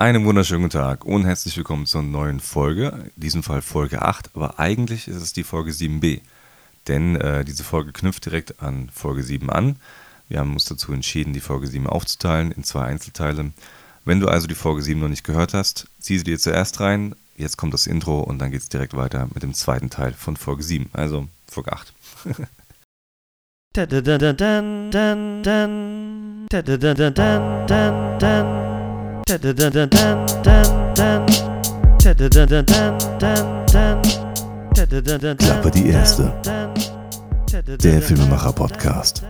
Einen wunderschönen guten Tag und herzlich willkommen zur neuen Folge, in diesem Fall Folge 8, aber eigentlich ist es die Folge 7b, denn äh, diese Folge knüpft direkt an Folge 7 an. Wir haben uns dazu entschieden, die Folge 7 aufzuteilen in zwei Einzelteile. Wenn du also die Folge 7 noch nicht gehört hast, zieh sie dir zuerst rein, jetzt kommt das Intro und dann geht es direkt weiter mit dem zweiten Teil von Folge 7, also Folge 8. Klappe die erste. Der Filmemacher-Podcast.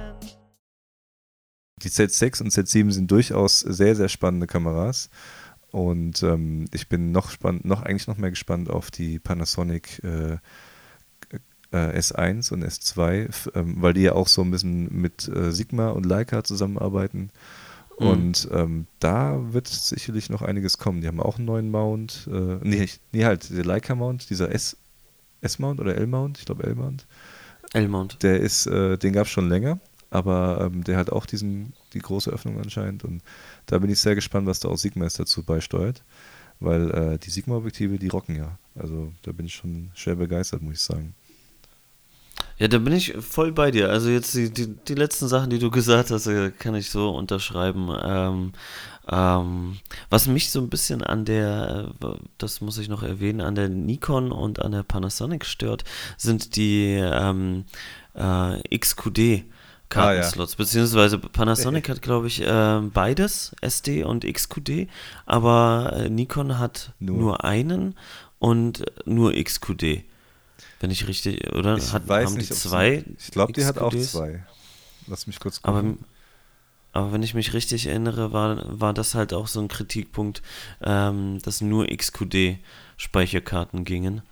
Die Z6 und Z7 sind durchaus sehr, sehr spannende Kameras. Und ähm, ich bin noch spannend, noch eigentlich noch mehr gespannt auf die Panasonic äh, äh, S1 und S2, ähm, weil die ja auch so ein bisschen mit äh, Sigma und Leica zusammenarbeiten. Mhm. Und ähm, da wird sicherlich noch einiges kommen. Die haben auch einen neuen Mount. Äh, nee, nee, halt, der Leica-Mount, dieser S, S-Mount oder L-Mount, ich glaube L-Mount. L-Mount. Der ist, äh, den gab es schon länger, aber ähm, der hat auch diesen, die große Öffnung anscheinend. Und da bin ich sehr gespannt, was da auch Sigma jetzt dazu beisteuert. Weil äh, die Sigma-Objektive, die rocken ja. Also da bin ich schon schwer begeistert, muss ich sagen. Ja, da bin ich voll bei dir. Also jetzt die, die, die letzten Sachen, die du gesagt hast, äh, kann ich so unterschreiben. Ähm, ähm, was mich so ein bisschen an der, äh, das muss ich noch erwähnen, an der Nikon und an der Panasonic stört, sind die ähm, äh, XQD. Kartenslots, ah, ja. beziehungsweise Panasonic hat, glaube ich, äh, beides, SD und XQD, aber Nikon hat nur. nur einen und nur XQD. Wenn ich richtig, oder? Ich hat, weiß haben nicht, die zwei? Ich glaube, die hat auch zwei. Lass mich kurz gucken. Aber, aber wenn ich mich richtig erinnere, war, war das halt auch so ein Kritikpunkt, ähm, dass nur XQD-Speicherkarten gingen.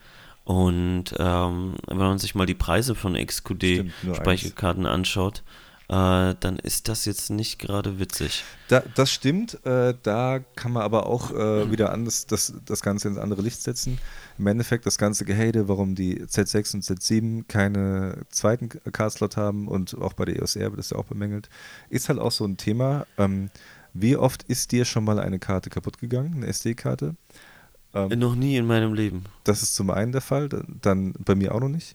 Und ähm, wenn man sich mal die Preise von XQD-Speicherkarten anschaut, äh, dann ist das jetzt nicht gerade witzig. Da, das stimmt. Äh, da kann man aber auch äh, wieder anders das, das Ganze ins andere Licht setzen. Im Endeffekt das ganze Gehate, warum die Z6 und Z7 keine zweiten Cardslot haben und auch bei der EOS R wird das ja auch bemängelt, ist halt auch so ein Thema. Ähm, wie oft ist dir schon mal eine Karte kaputt gegangen, eine SD-Karte? Ähm, noch nie in meinem Leben. Das ist zum einen der Fall, dann bei mir auch noch nicht.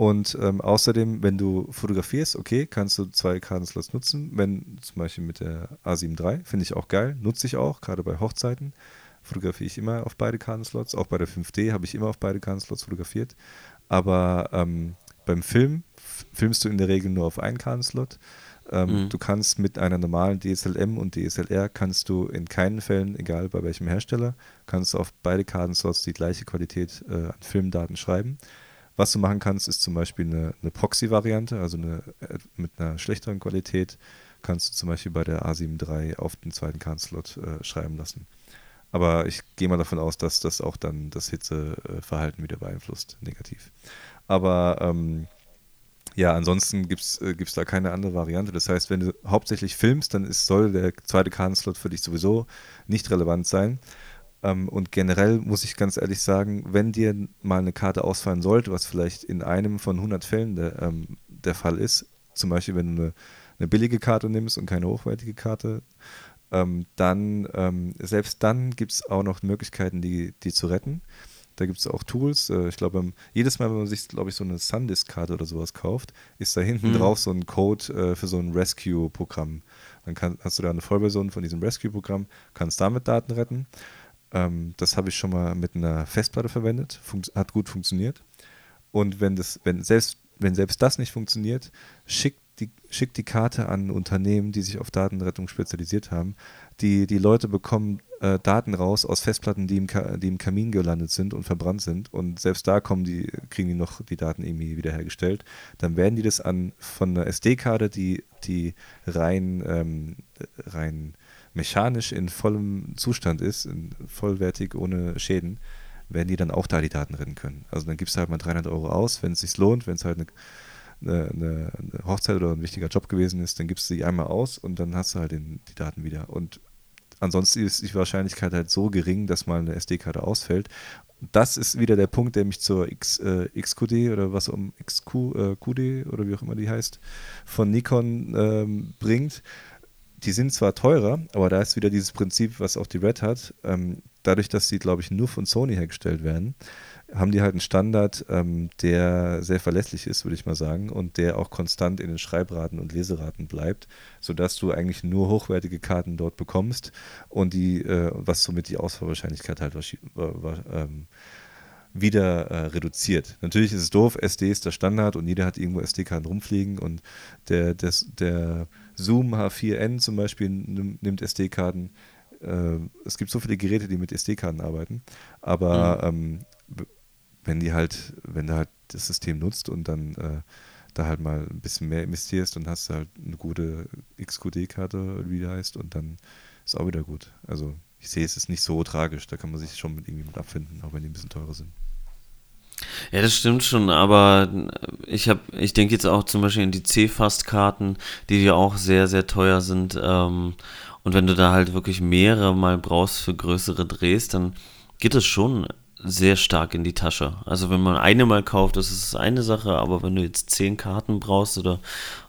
Und ähm, außerdem, wenn du fotografierst, okay, kannst du zwei Kartenslots nutzen. Wenn zum Beispiel mit der A7 III, finde ich auch geil, nutze ich auch, gerade bei Hochzeiten, fotografiere ich immer auf beide Kartenslots. Auch bei der 5D habe ich immer auf beide Kartenslots fotografiert. Aber ähm, beim Film filmst du in der Regel nur auf einen Kartenslot. Ähm, mhm. Du kannst mit einer normalen DSLM und DSLR kannst du in keinen Fällen, egal bei welchem Hersteller, kannst du auf beide Kartenslots die gleiche Qualität äh, an Filmdaten schreiben. Was du machen kannst, ist zum Beispiel eine, eine Proxy-Variante, also eine, äh, mit einer schlechteren Qualität kannst du zum Beispiel bei der A7 III auf den zweiten Kartenslot äh, schreiben lassen. Aber ich gehe mal davon aus, dass das auch dann das Hitzeverhalten wieder beeinflusst, negativ. Aber ähm, ja, ansonsten gibt es äh, da keine andere Variante. Das heißt, wenn du hauptsächlich filmst, dann ist, soll der zweite Kartenslot für dich sowieso nicht relevant sein. Ähm, und generell muss ich ganz ehrlich sagen, wenn dir mal eine Karte ausfallen sollte, was vielleicht in einem von 100 Fällen der, ähm, der Fall ist, zum Beispiel wenn du eine, eine, billige Karte nimmst und keine hochwertige Karte, ähm, dann, ähm, selbst dann gibt es auch noch Möglichkeiten, die, die zu retten. Da gibt es auch Tools. Äh, ich glaube, jedes Mal, wenn man sich, glaube ich, so eine Sundisk-Karte oder sowas kauft, ist da hinten mhm. drauf so ein Code äh, für so ein Rescue-Programm. Dann kann, hast du da eine Vollversion von diesem Rescue-Programm, kannst damit Daten retten. Ähm, das habe ich schon mal mit einer Festplatte verwendet, Funkt, hat gut funktioniert. Und wenn das, wenn selbst, wenn selbst das nicht funktioniert, schickt die, schickt die Karte an Unternehmen, die sich auf Datenrettung spezialisiert haben. Die, die Leute bekommen äh, Daten raus aus Festplatten, die im, die im Kamin gelandet sind und verbrannt sind. Und selbst da kommen die, kriegen die noch die Daten irgendwie wiederhergestellt. Dann werden die das an von einer SD-Karte, die, die rein, ähm, rein mechanisch in vollem Zustand ist, vollwertig, ohne Schäden, werden die dann auch da die Daten retten können. Also dann gibst du halt mal 300 Euro aus, wenn es sich lohnt, wenn es halt eine, eine, eine, Hochzeit oder ein wichtiger Job gewesen ist, dann gibst du die einmal aus und dann hast du halt den, die Daten wieder. Und ansonsten ist die Wahrscheinlichkeit halt so gering, dass mal eine SD-Karte ausfällt. Das ist wieder der Punkt, der mich zur X, äh, XQD oder was um XQ, äh, oder wie auch immer die heißt, von Nikon ähm, bringt die sind zwar teurer, aber da ist wieder dieses Prinzip, was auch die Red hat. Ähm, dadurch, dass sie, glaube ich, nur von Sony hergestellt werden, haben die halt einen Standard, ähm, der sehr verlässlich ist, würde ich mal sagen, und der auch konstant in den Schreibraten und Leseraten bleibt, sodass du eigentlich nur hochwertige Karten dort bekommst und die, äh, was somit die Ausfallwahrscheinlichkeit halt ähm, wieder äh, reduziert. Natürlich ist es doof, SD ist der Standard und jeder hat irgendwo SD-Karten rumfliegen und der, der, der Zoom H4n zum Beispiel nimmt SD-Karten. Äh, es gibt so viele Geräte, die mit SD-Karten arbeiten, aber mhm. ähm, wenn die halt, wenn du halt das System nutzt und dann äh, da halt mal ein bisschen mehr investierst und hast halt eine gute XQD-Karte, wie die heißt, und dann ist auch wieder gut. Also ich sehe, es ist nicht so tragisch, da kann man sich schon mit irgendwie mit abfinden, auch wenn die ein bisschen teurer sind. Ja, das stimmt schon, aber ich habe, ich denke jetzt auch zum Beispiel in die C-Fast-Karten, die ja auch sehr, sehr teuer sind. Ähm, und wenn du da halt wirklich mehrere mal brauchst für größere Drehs, dann geht es schon sehr stark in die Tasche. Also wenn man eine mal kauft, das ist eine Sache, aber wenn du jetzt zehn Karten brauchst oder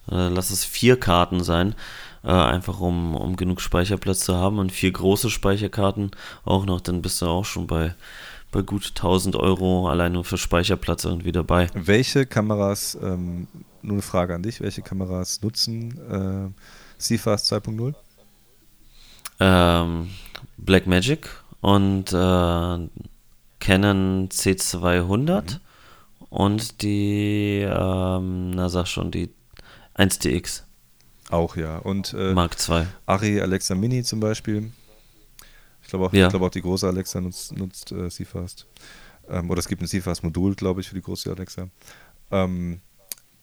äh, lass es vier Karten sein, äh, einfach um, um genug Speicherplatz zu haben und vier große Speicherkarten auch noch, dann bist du auch schon bei, bei gut 1000 Euro allein nur für Speicherplatz irgendwie dabei. Welche Kameras, ähm, nur eine Frage an dich, welche Kameras nutzen äh, CFast 2.0? Ähm, Blackmagic und äh, Canon C200 mhm. und die, ähm, na sag schon, die 1DX. Auch, ja. Und äh, Mark II. Ari Alexa Mini zum Beispiel. Ich glaube auch, ja. glaub auch die große Alexa nutzt, nutzt äh, CFast. Ähm, oder es gibt ein CFast-Modul, glaube ich, für die große Alexa. Ähm,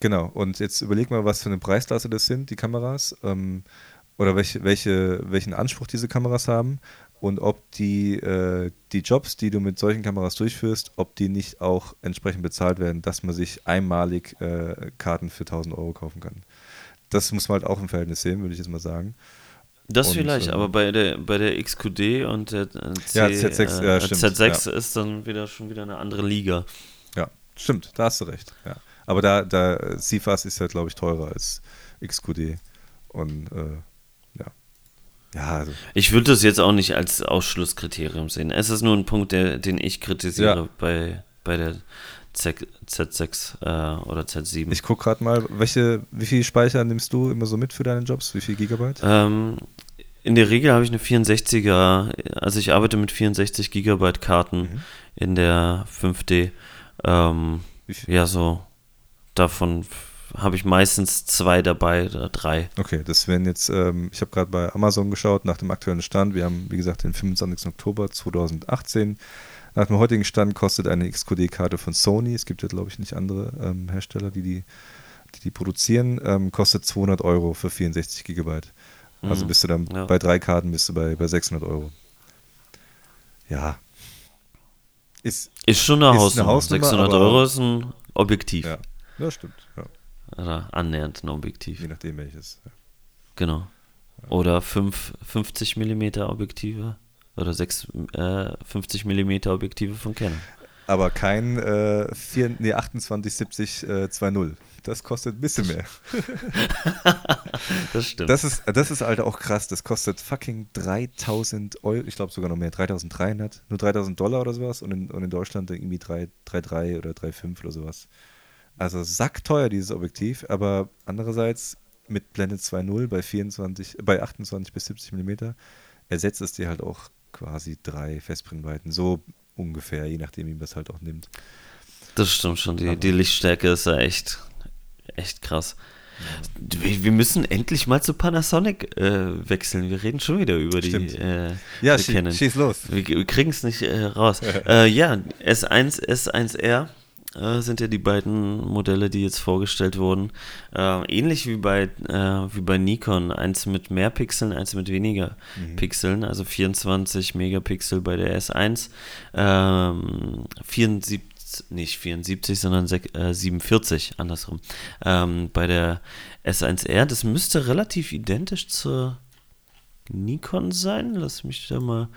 genau. Und jetzt überleg mal, was für eine Preisklasse das sind, die Kameras. Ähm, oder welche, welche, welchen Anspruch diese Kameras haben und ob die, äh, die Jobs, die du mit solchen Kameras durchführst, ob die nicht auch entsprechend bezahlt werden, dass man sich einmalig äh, Karten für 1000 Euro kaufen kann. Das muss man halt auch im Verhältnis sehen, würde ich jetzt mal sagen. Das und, vielleicht, äh, aber bei der, bei der XQD und der C, ja, Z6, ja, stimmt, Z6 ja. ist dann wieder schon wieder eine andere Liga. Ja, stimmt, da hast du recht. Ja. Aber da, da CFAS ist ja, glaube ich, teurer als XQD. Und äh, ja, also. Ich würde das jetzt auch nicht als Ausschlusskriterium sehen. Es ist nur ein Punkt, der, den ich kritisiere ja. bei, bei der Z, Z6 äh, oder Z7. Ich gucke gerade mal, welche, wie viel Speicher nimmst du immer so mit für deine Jobs? Wie viel Gigabyte? Ähm, in der Regel habe ich eine 64er, also ich arbeite mit 64 Gigabyte Karten mhm. in der 5D. Ähm, ja, so davon habe ich meistens zwei dabei oder drei. Okay, das wären jetzt, ähm, ich habe gerade bei Amazon geschaut nach dem aktuellen Stand. Wir haben, wie gesagt, den 25. Oktober 2018. Nach dem heutigen Stand kostet eine XQD-Karte von Sony, es gibt ja, glaube ich, nicht andere ähm, Hersteller, die die, die, die produzieren, ähm, kostet 200 Euro für 64 Gigabyte. Also mhm. bist du dann ja. bei drei Karten bist du bei, bei 600 Euro. Ja. Ist, ist schon eine, ist Hausnummer. eine Hausnummer. 600 Euro ist ein Objektiv. Ja, ja stimmt. Ja. Oder annähernd ein Objektiv. Je nachdem welches. Genau. Oder 5, 50 mm Objektive oder 6, äh, 50 mm Objektive von Canon. Aber kein äh, 4, nee, 2870 äh, 2.0. Das kostet ein bisschen mehr. das stimmt. Das ist, das ist halt auch krass. Das kostet fucking 3000 Euro. Ich glaube sogar noch mehr. 3300. Nur 3000 Dollar oder sowas. Und in, und in Deutschland irgendwie 3,3 oder 3,5 oder sowas. Also sackteuer dieses Objektiv, aber andererseits mit Blende 2.0 bei 24, bei 28 bis 70 mm ersetzt es dir halt auch quasi drei Festbrennweiten. So ungefähr, je nachdem, wie man das halt auch nimmt. Das stimmt schon. Die, die Lichtstärke ist ja echt, echt krass. Wir, wir müssen endlich mal zu Panasonic äh, wechseln. Wir reden schon wieder über die äh, ja, schieß los. Wir, wir kriegen es nicht äh, raus. äh, ja, S1, S1R äh, sind ja die beiden Modelle, die jetzt vorgestellt wurden. Äh, ähnlich wie bei, äh, wie bei Nikon. Eins mit mehr Pixeln, eins mit weniger mhm. Pixeln. Also 24 Megapixel bei der S1. Ähm, 74 nicht 74, sondern 47, äh, andersrum. Ähm, bei der S1R, das müsste relativ identisch zur Nikon sein. Lass mich da mal,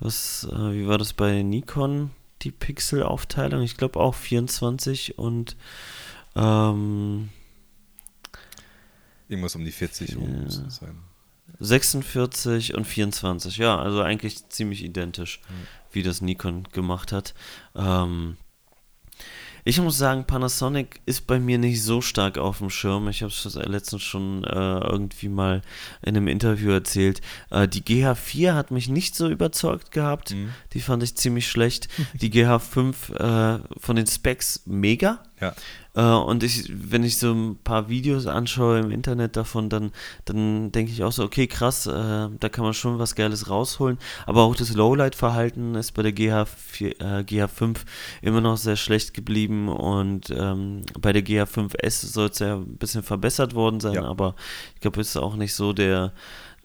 was, äh, wie war das bei Nikon? Die Pixelaufteilung. Ich glaube auch 24 und ähm, irgendwas um die 40 ja. muss es sein. 46 und 24, ja, also eigentlich ziemlich identisch, mhm. wie das Nikon gemacht hat. Ähm, ich muss sagen, Panasonic ist bei mir nicht so stark auf dem Schirm. Ich habe es letztens schon äh, irgendwie mal in einem Interview erzählt. Äh, die GH4 hat mich nicht so überzeugt gehabt. Mhm. Die fand ich ziemlich schlecht. Die GH5 äh, von den Specs mega. Ja. Äh, und ich, wenn ich so ein paar Videos anschaue im Internet davon, dann, dann denke ich auch so, okay, krass, äh, da kann man schon was Geiles rausholen. Aber auch das Lowlight-Verhalten ist bei der GH4, äh, GH5 immer noch sehr schlecht geblieben und ähm, bei der GH5S soll es ja ein bisschen verbessert worden sein, ja. aber ich glaube, es ist auch nicht so der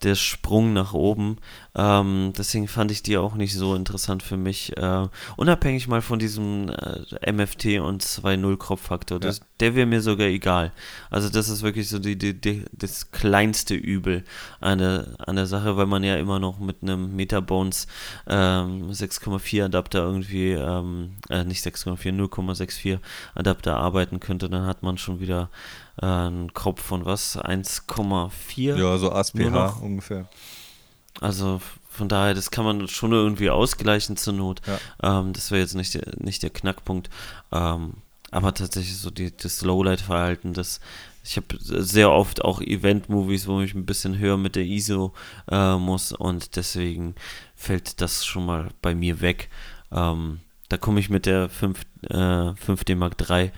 der Sprung nach oben. Ähm, deswegen fand ich die auch nicht so interessant für mich. Äh, unabhängig mal von diesem äh, MFT und 2.0 Kropffaktor. Ja. Der wäre mir sogar egal. Also das ist wirklich so die, die, die, das kleinste Übel an der, an der Sache, weil man ja immer noch mit einem Metabones ähm, 6,4 Adapter irgendwie, ähm, äh, nicht 6,4, 0,64 Adapter arbeiten könnte. Dann hat man schon wieder äh, einen Kopf von was? 1,4? Ja, so ASPH ungefähr. Also von daher, das kann man schon irgendwie ausgleichen zur Not. Ja. Ähm, das wäre jetzt nicht der, nicht der Knackpunkt. Ähm, aber tatsächlich so die, das Lowlight-Verhalten, das ich habe sehr oft auch Event-Movies, wo ich ein bisschen höher mit der ISO äh, muss und deswegen fällt das schon mal bei mir weg. Ähm, da komme ich mit der 5, äh, 5D Mark III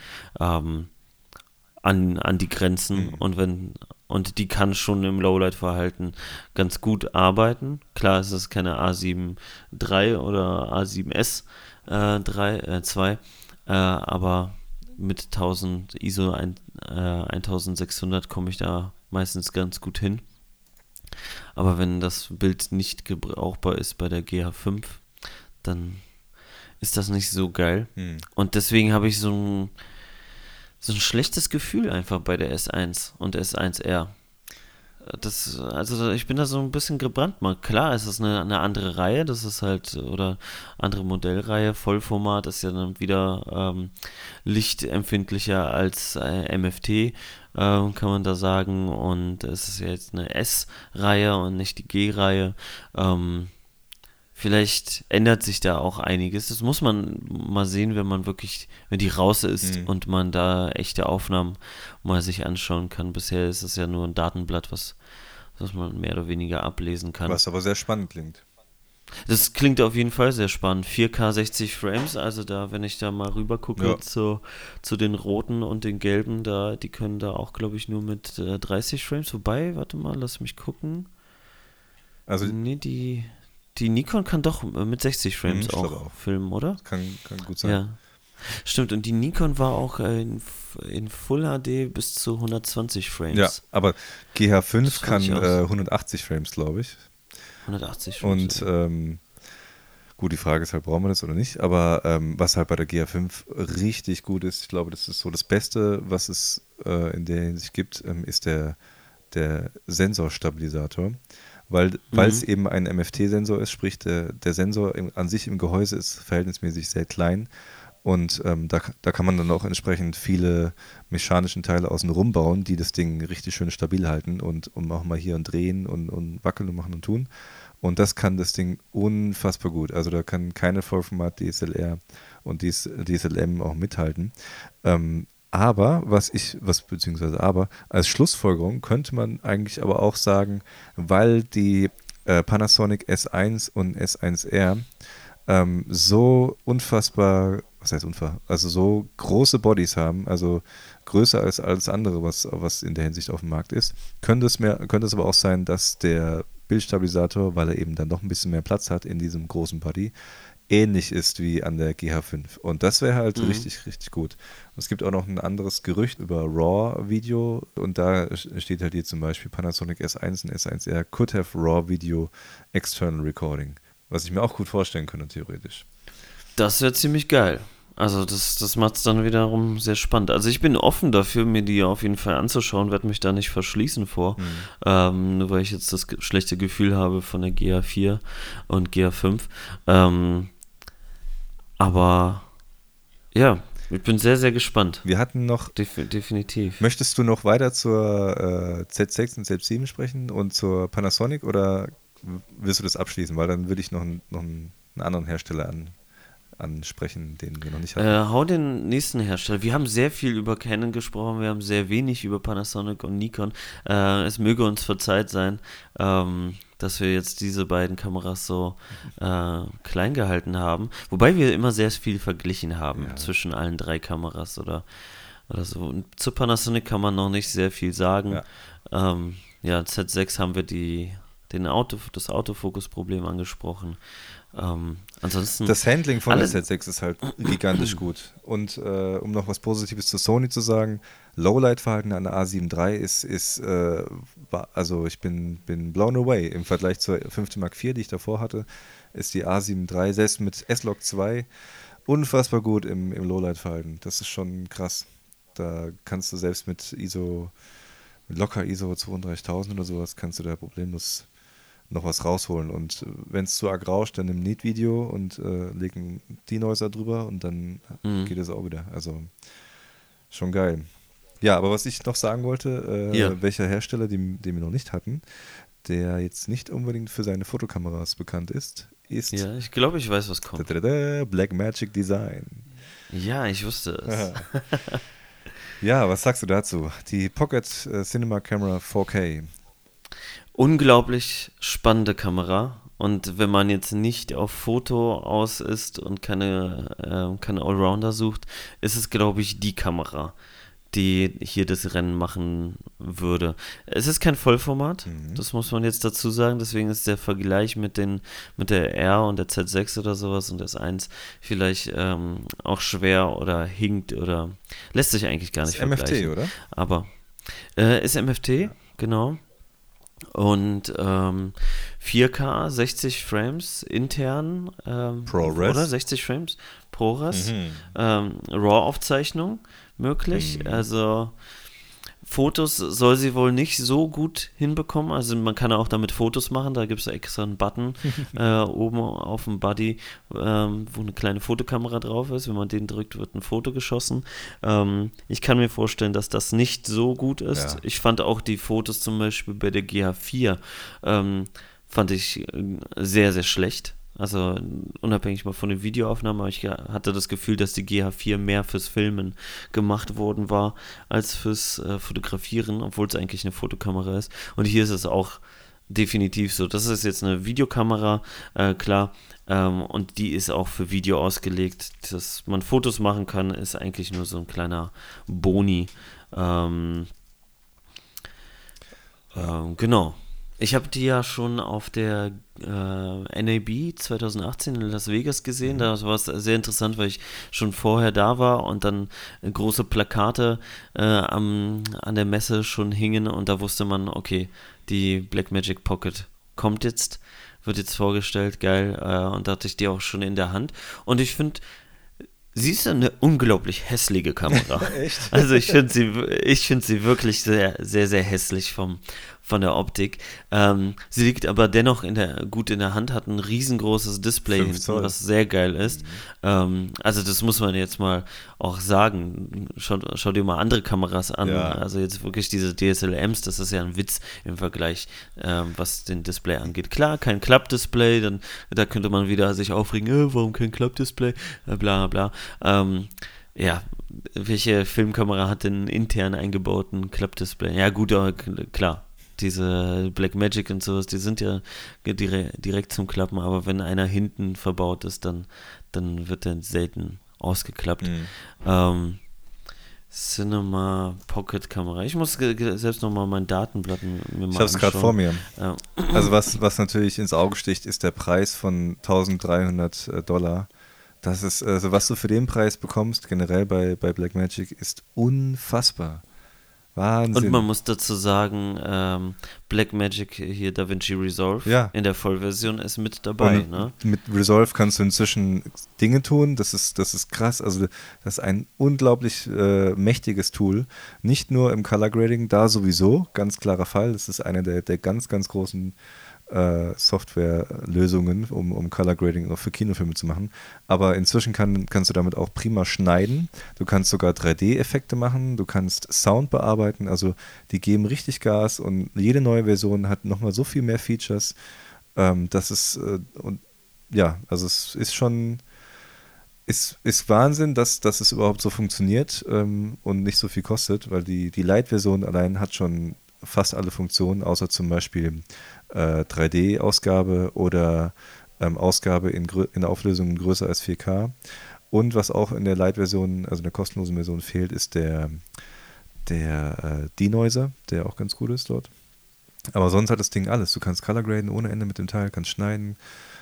an, an die Grenzen mhm. und wenn und die kann schon im Lowlight-Verhalten ganz gut arbeiten. Klar ist es keine A7 III oder A7S äh, 3, äh, 2, äh, aber mit 1000 ISO ein, äh, 1600 komme ich da meistens ganz gut hin. Aber wenn das Bild nicht gebrauchbar ist bei der GH5, dann ist das nicht so geil. Hm. Und deswegen habe ich so ein so ein schlechtes Gefühl einfach bei der S1 und S1R. Das, also ich bin da so ein bisschen gebrannt. Mal klar, es ist eine, eine andere Reihe, das ist halt, oder andere Modellreihe, Vollformat ist ja dann wieder ähm, lichtempfindlicher als äh, MFT, äh, kann man da sagen. Und es ist ja jetzt eine S-Reihe und nicht die G-Reihe. Ähm, Vielleicht ändert sich da auch einiges. Das muss man mal sehen, wenn man wirklich, wenn die raus ist mhm. und man da echte Aufnahmen mal sich anschauen kann. Bisher ist es ja nur ein Datenblatt, was, was man mehr oder weniger ablesen kann. Was aber sehr spannend klingt. Das klingt auf jeden Fall sehr spannend. 4K 60 Frames, also da, wenn ich da mal rüber gucke ja. zu, zu den roten und den gelben, da, die können da auch, glaube ich, nur mit äh, 30 Frames. Wobei, warte mal, lass mich gucken. Also. Nee, die. Die Nikon kann doch mit 60 Frames hm, auch, auch, filmen, oder? Kann, kann gut sein. Ja. Stimmt, und die Nikon war auch in, in Full HD bis zu 120 Frames. Ja, aber GH5 kann äh, 180 Frames, glaube ich. 180 Frames. Und ähm, gut, die Frage ist halt, brauchen wir das oder nicht? Aber ähm, was halt bei der GH5 richtig gut ist, ich glaube, das ist so das Beste, was es äh, in der Hinsicht gibt, ähm, ist der, der Sensorstabilisator weil mhm. es eben ein MFT-Sensor ist, sprich der, der Sensor im, an sich im Gehäuse ist verhältnismäßig sehr klein und ähm, da, da kann man dann auch entsprechend viele mechanischen Teile außen rum bauen, die das Ding richtig schön stabil halten und, und auch mal hier und drehen und, und wackeln und machen und tun. Und das kann das Ding unfassbar gut. Also da kann keine Vollformat DSLR und DSLM auch mithalten. Ähm, aber, was ich, was beziehungsweise aber, als Schlussfolgerung könnte man eigentlich aber auch sagen, weil die äh, Panasonic S1 und S1R ähm, so unfassbar, was heißt unfassbar, also so große Bodies haben, also größer als alles andere, was, was in der Hinsicht auf dem Markt ist, könnte es, mehr, könnte es aber auch sein, dass der Bildstabilisator, weil er eben dann noch ein bisschen mehr Platz hat in diesem großen Body, ähnlich ist wie an der GH5. Und das wäre halt mhm. richtig, richtig gut. Und es gibt auch noch ein anderes Gerücht über RAW-Video und da steht halt hier zum Beispiel Panasonic S1 und S1R could have RAW Video External Recording. Was ich mir auch gut vorstellen könnte, theoretisch. Das wäre ziemlich geil. Also das, das macht es dann wiederum sehr spannend. Also ich bin offen dafür, mir die auf jeden Fall anzuschauen, werde mich da nicht verschließen vor, mhm. ähm, nur weil ich jetzt das schlechte Gefühl habe von der GA4 und GA5. Ähm, aber ja, Ich bin sehr, sehr gespannt. Wir hatten noch. Def definitiv. Möchtest du noch weiter zur äh, Z6 und Z7 sprechen und zur Panasonic oder willst du das abschließen? Weil dann würde ich noch, noch einen anderen Hersteller an, ansprechen, den wir noch nicht hatten. Äh, hau den nächsten Hersteller. Wir haben sehr viel über Canon gesprochen, wir haben sehr wenig über Panasonic und Nikon. Äh, es möge uns verzeiht sein, ähm, dass wir jetzt diese beiden Kameras so äh, klein gehalten haben. Wobei wir immer sehr viel verglichen haben ja. zwischen allen drei Kameras oder, oder so. Und zu Panasonic kann man noch nicht sehr viel sagen. Ja, ähm, ja Z6 haben wir die, den Auto, das Autofokus-Problem angesprochen. Ähm, ansonsten. Das Handling von der Z6 ist halt gigantisch gut. Und äh, um noch was Positives zu Sony zu sagen, Lowlight-Verhalten an der A7 III ist, ist äh, also ich bin, bin blown away. Im Vergleich zur 5. Mark IV, die ich davor hatte, ist die A7 III selbst mit S-Log 2 unfassbar gut im, im Lowlight-Verhalten. Das ist schon krass. Da kannst du selbst mit ISO, mit locker ISO 32.000 oder sowas, kannst du da problemlos noch was rausholen. Und äh, wenn es zu arg rauscht, dann nimm Need-Video und äh, leg einen Denoiser drüber und dann mhm. geht es auch wieder. Also schon geil. Ja, aber was ich noch sagen wollte, äh, ja. welcher Hersteller, den, den wir noch nicht hatten, der jetzt nicht unbedingt für seine Fotokameras bekannt ist, ist. Ja, ich glaube, ich weiß, was kommt. Black Magic Design. Ja, ich wusste es. ja, was sagst du dazu? Die Pocket äh, Cinema Camera 4K unglaublich spannende Kamera. Und wenn man jetzt nicht auf Foto aus ist und keine, äh, keine Allrounder sucht, ist es, glaube ich, die Kamera, die hier das Rennen machen würde. Es ist kein Vollformat, mhm. das muss man jetzt dazu sagen. Deswegen ist der Vergleich mit, den, mit der R und der Z6 oder sowas und der S1 vielleicht ähm, auch schwer oder hinkt oder lässt sich eigentlich gar nicht ist vergleichen. MFT, oder? Aber äh, ist MFT, ja. genau. Und ähm, 4K, 60 Frames intern. Ähm, ProRes. Oder 60 Frames ProRes. Mhm. Ähm, RAW-Aufzeichnung möglich. Mhm. Also Fotos soll sie wohl nicht so gut hinbekommen. Also man kann auch damit Fotos machen. Da gibt es extra einen Button äh, oben auf dem Buddy, ähm, wo eine kleine Fotokamera drauf ist. Wenn man den drückt, wird ein Foto geschossen. Ähm, ich kann mir vorstellen, dass das nicht so gut ist. Ja. Ich fand auch die Fotos zum Beispiel bei der GH4 ähm, fand ich äh, sehr, sehr schlecht. Also unabhängig mal von den Videoaufnahmen, aber ich hatte das Gefühl, dass die GH4 mehr fürs Filmen gemacht worden war als fürs äh, Fotografieren, obwohl es eigentlich eine Fotokamera ist. Und hier ist es auch definitiv so. Das ist jetzt eine Videokamera, äh, klar, ähm, und die ist auch für Video ausgelegt. Dass man Fotos machen kann, ist eigentlich nur so ein kleiner Boni. Ähm, ähm, genau. Ich habe die ja schon auf der äh, NAB 2018 in Las Vegas gesehen. Mhm. Da war es sehr interessant, weil ich schon vorher da war und dann große Plakate äh, am, an der Messe schon hingen und da wusste man, okay, die Blackmagic Pocket kommt jetzt, wird jetzt vorgestellt, geil. Äh, und da hatte ich die auch schon in der Hand. Und ich finde, Sie ist eine unglaublich hässliche Kamera. Echt? Also ich finde sie, ich finde sie wirklich sehr, sehr, sehr hässlich vom, von der Optik. Ähm, sie liegt aber dennoch in der, gut in der Hand, hat ein riesengroßes Display hinten, Zoll. was sehr geil ist. Mhm. Ähm, also das muss man jetzt mal auch sagen. Schau, schau dir mal andere Kameras an. Ja. Also jetzt wirklich diese DSLMs, das ist ja ein Witz im Vergleich, ähm, was den Display angeht. Klar, kein Klappdisplay, dann da könnte man wieder sich aufregen, äh, warum kein Klappdisplay, äh, bla bla. Ähm, ja, welche Filmkamera hat denn intern eingebauten Klappdisplay? Ja, gut, aber klar, diese Black Magic und sowas, die sind ja direkt zum Klappen, aber wenn einer hinten verbaut ist, dann, dann wird der selten ausgeklappt. Mhm. Ähm, Cinema Pocket Kamera. Ich muss selbst nochmal mein Datenblatt mir mal Ich habe es gerade vor mir. Ja. Also was, was natürlich ins Auge sticht, ist der Preis von 1300 äh, Dollar. Das ist, also was du für den Preis bekommst, generell bei, bei Blackmagic, ist unfassbar. Wahnsinn. Und man muss dazu sagen, ähm, Blackmagic hier DaVinci Resolve ja. in der Vollversion ist mit dabei. Ne? Mit Resolve kannst du inzwischen Dinge tun, das ist, das ist krass. Also das ist ein unglaublich äh, mächtiges Tool. Nicht nur im Color Grading, da sowieso, ganz klarer Fall. Das ist einer der, der ganz, ganz großen äh, Softwarelösungen, um, um Color Grading auch für Kinofilme zu machen. Aber inzwischen kann, kannst du damit auch prima schneiden. Du kannst sogar 3D-Effekte machen, du kannst Sound bearbeiten. Also die geben richtig Gas und jede neue Version hat nochmal so viel mehr Features. Ähm, das ist, äh, und ja, also es ist schon, ist, ist Wahnsinn, dass, dass es überhaupt so funktioniert ähm, und nicht so viel kostet, weil die, die Lite-Version allein hat schon fast alle Funktionen, außer zum Beispiel äh, 3D-Ausgabe oder ähm, Ausgabe in, in Auflösungen größer als 4K. Und was auch in der Lite-Version, also in der kostenlosen Version fehlt, ist der, der äh, Denoiser, der auch ganz gut ist dort. Aber sonst hat das Ding alles. Du kannst Color graden ohne Ende mit dem Teil, kannst schneiden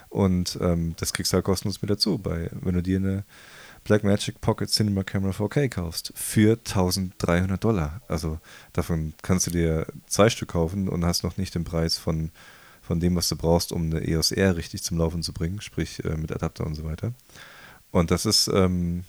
und ähm, das kriegst du halt kostenlos mit dazu, bei, wenn du dir eine Blackmagic Pocket Cinema Camera 4K kaufst für 1300 Dollar. Also davon kannst du dir zwei Stück kaufen und hast noch nicht den Preis von, von dem, was du brauchst, um eine EOS R richtig zum Laufen zu bringen, sprich äh, mit Adapter und so weiter. Und das ist, ähm,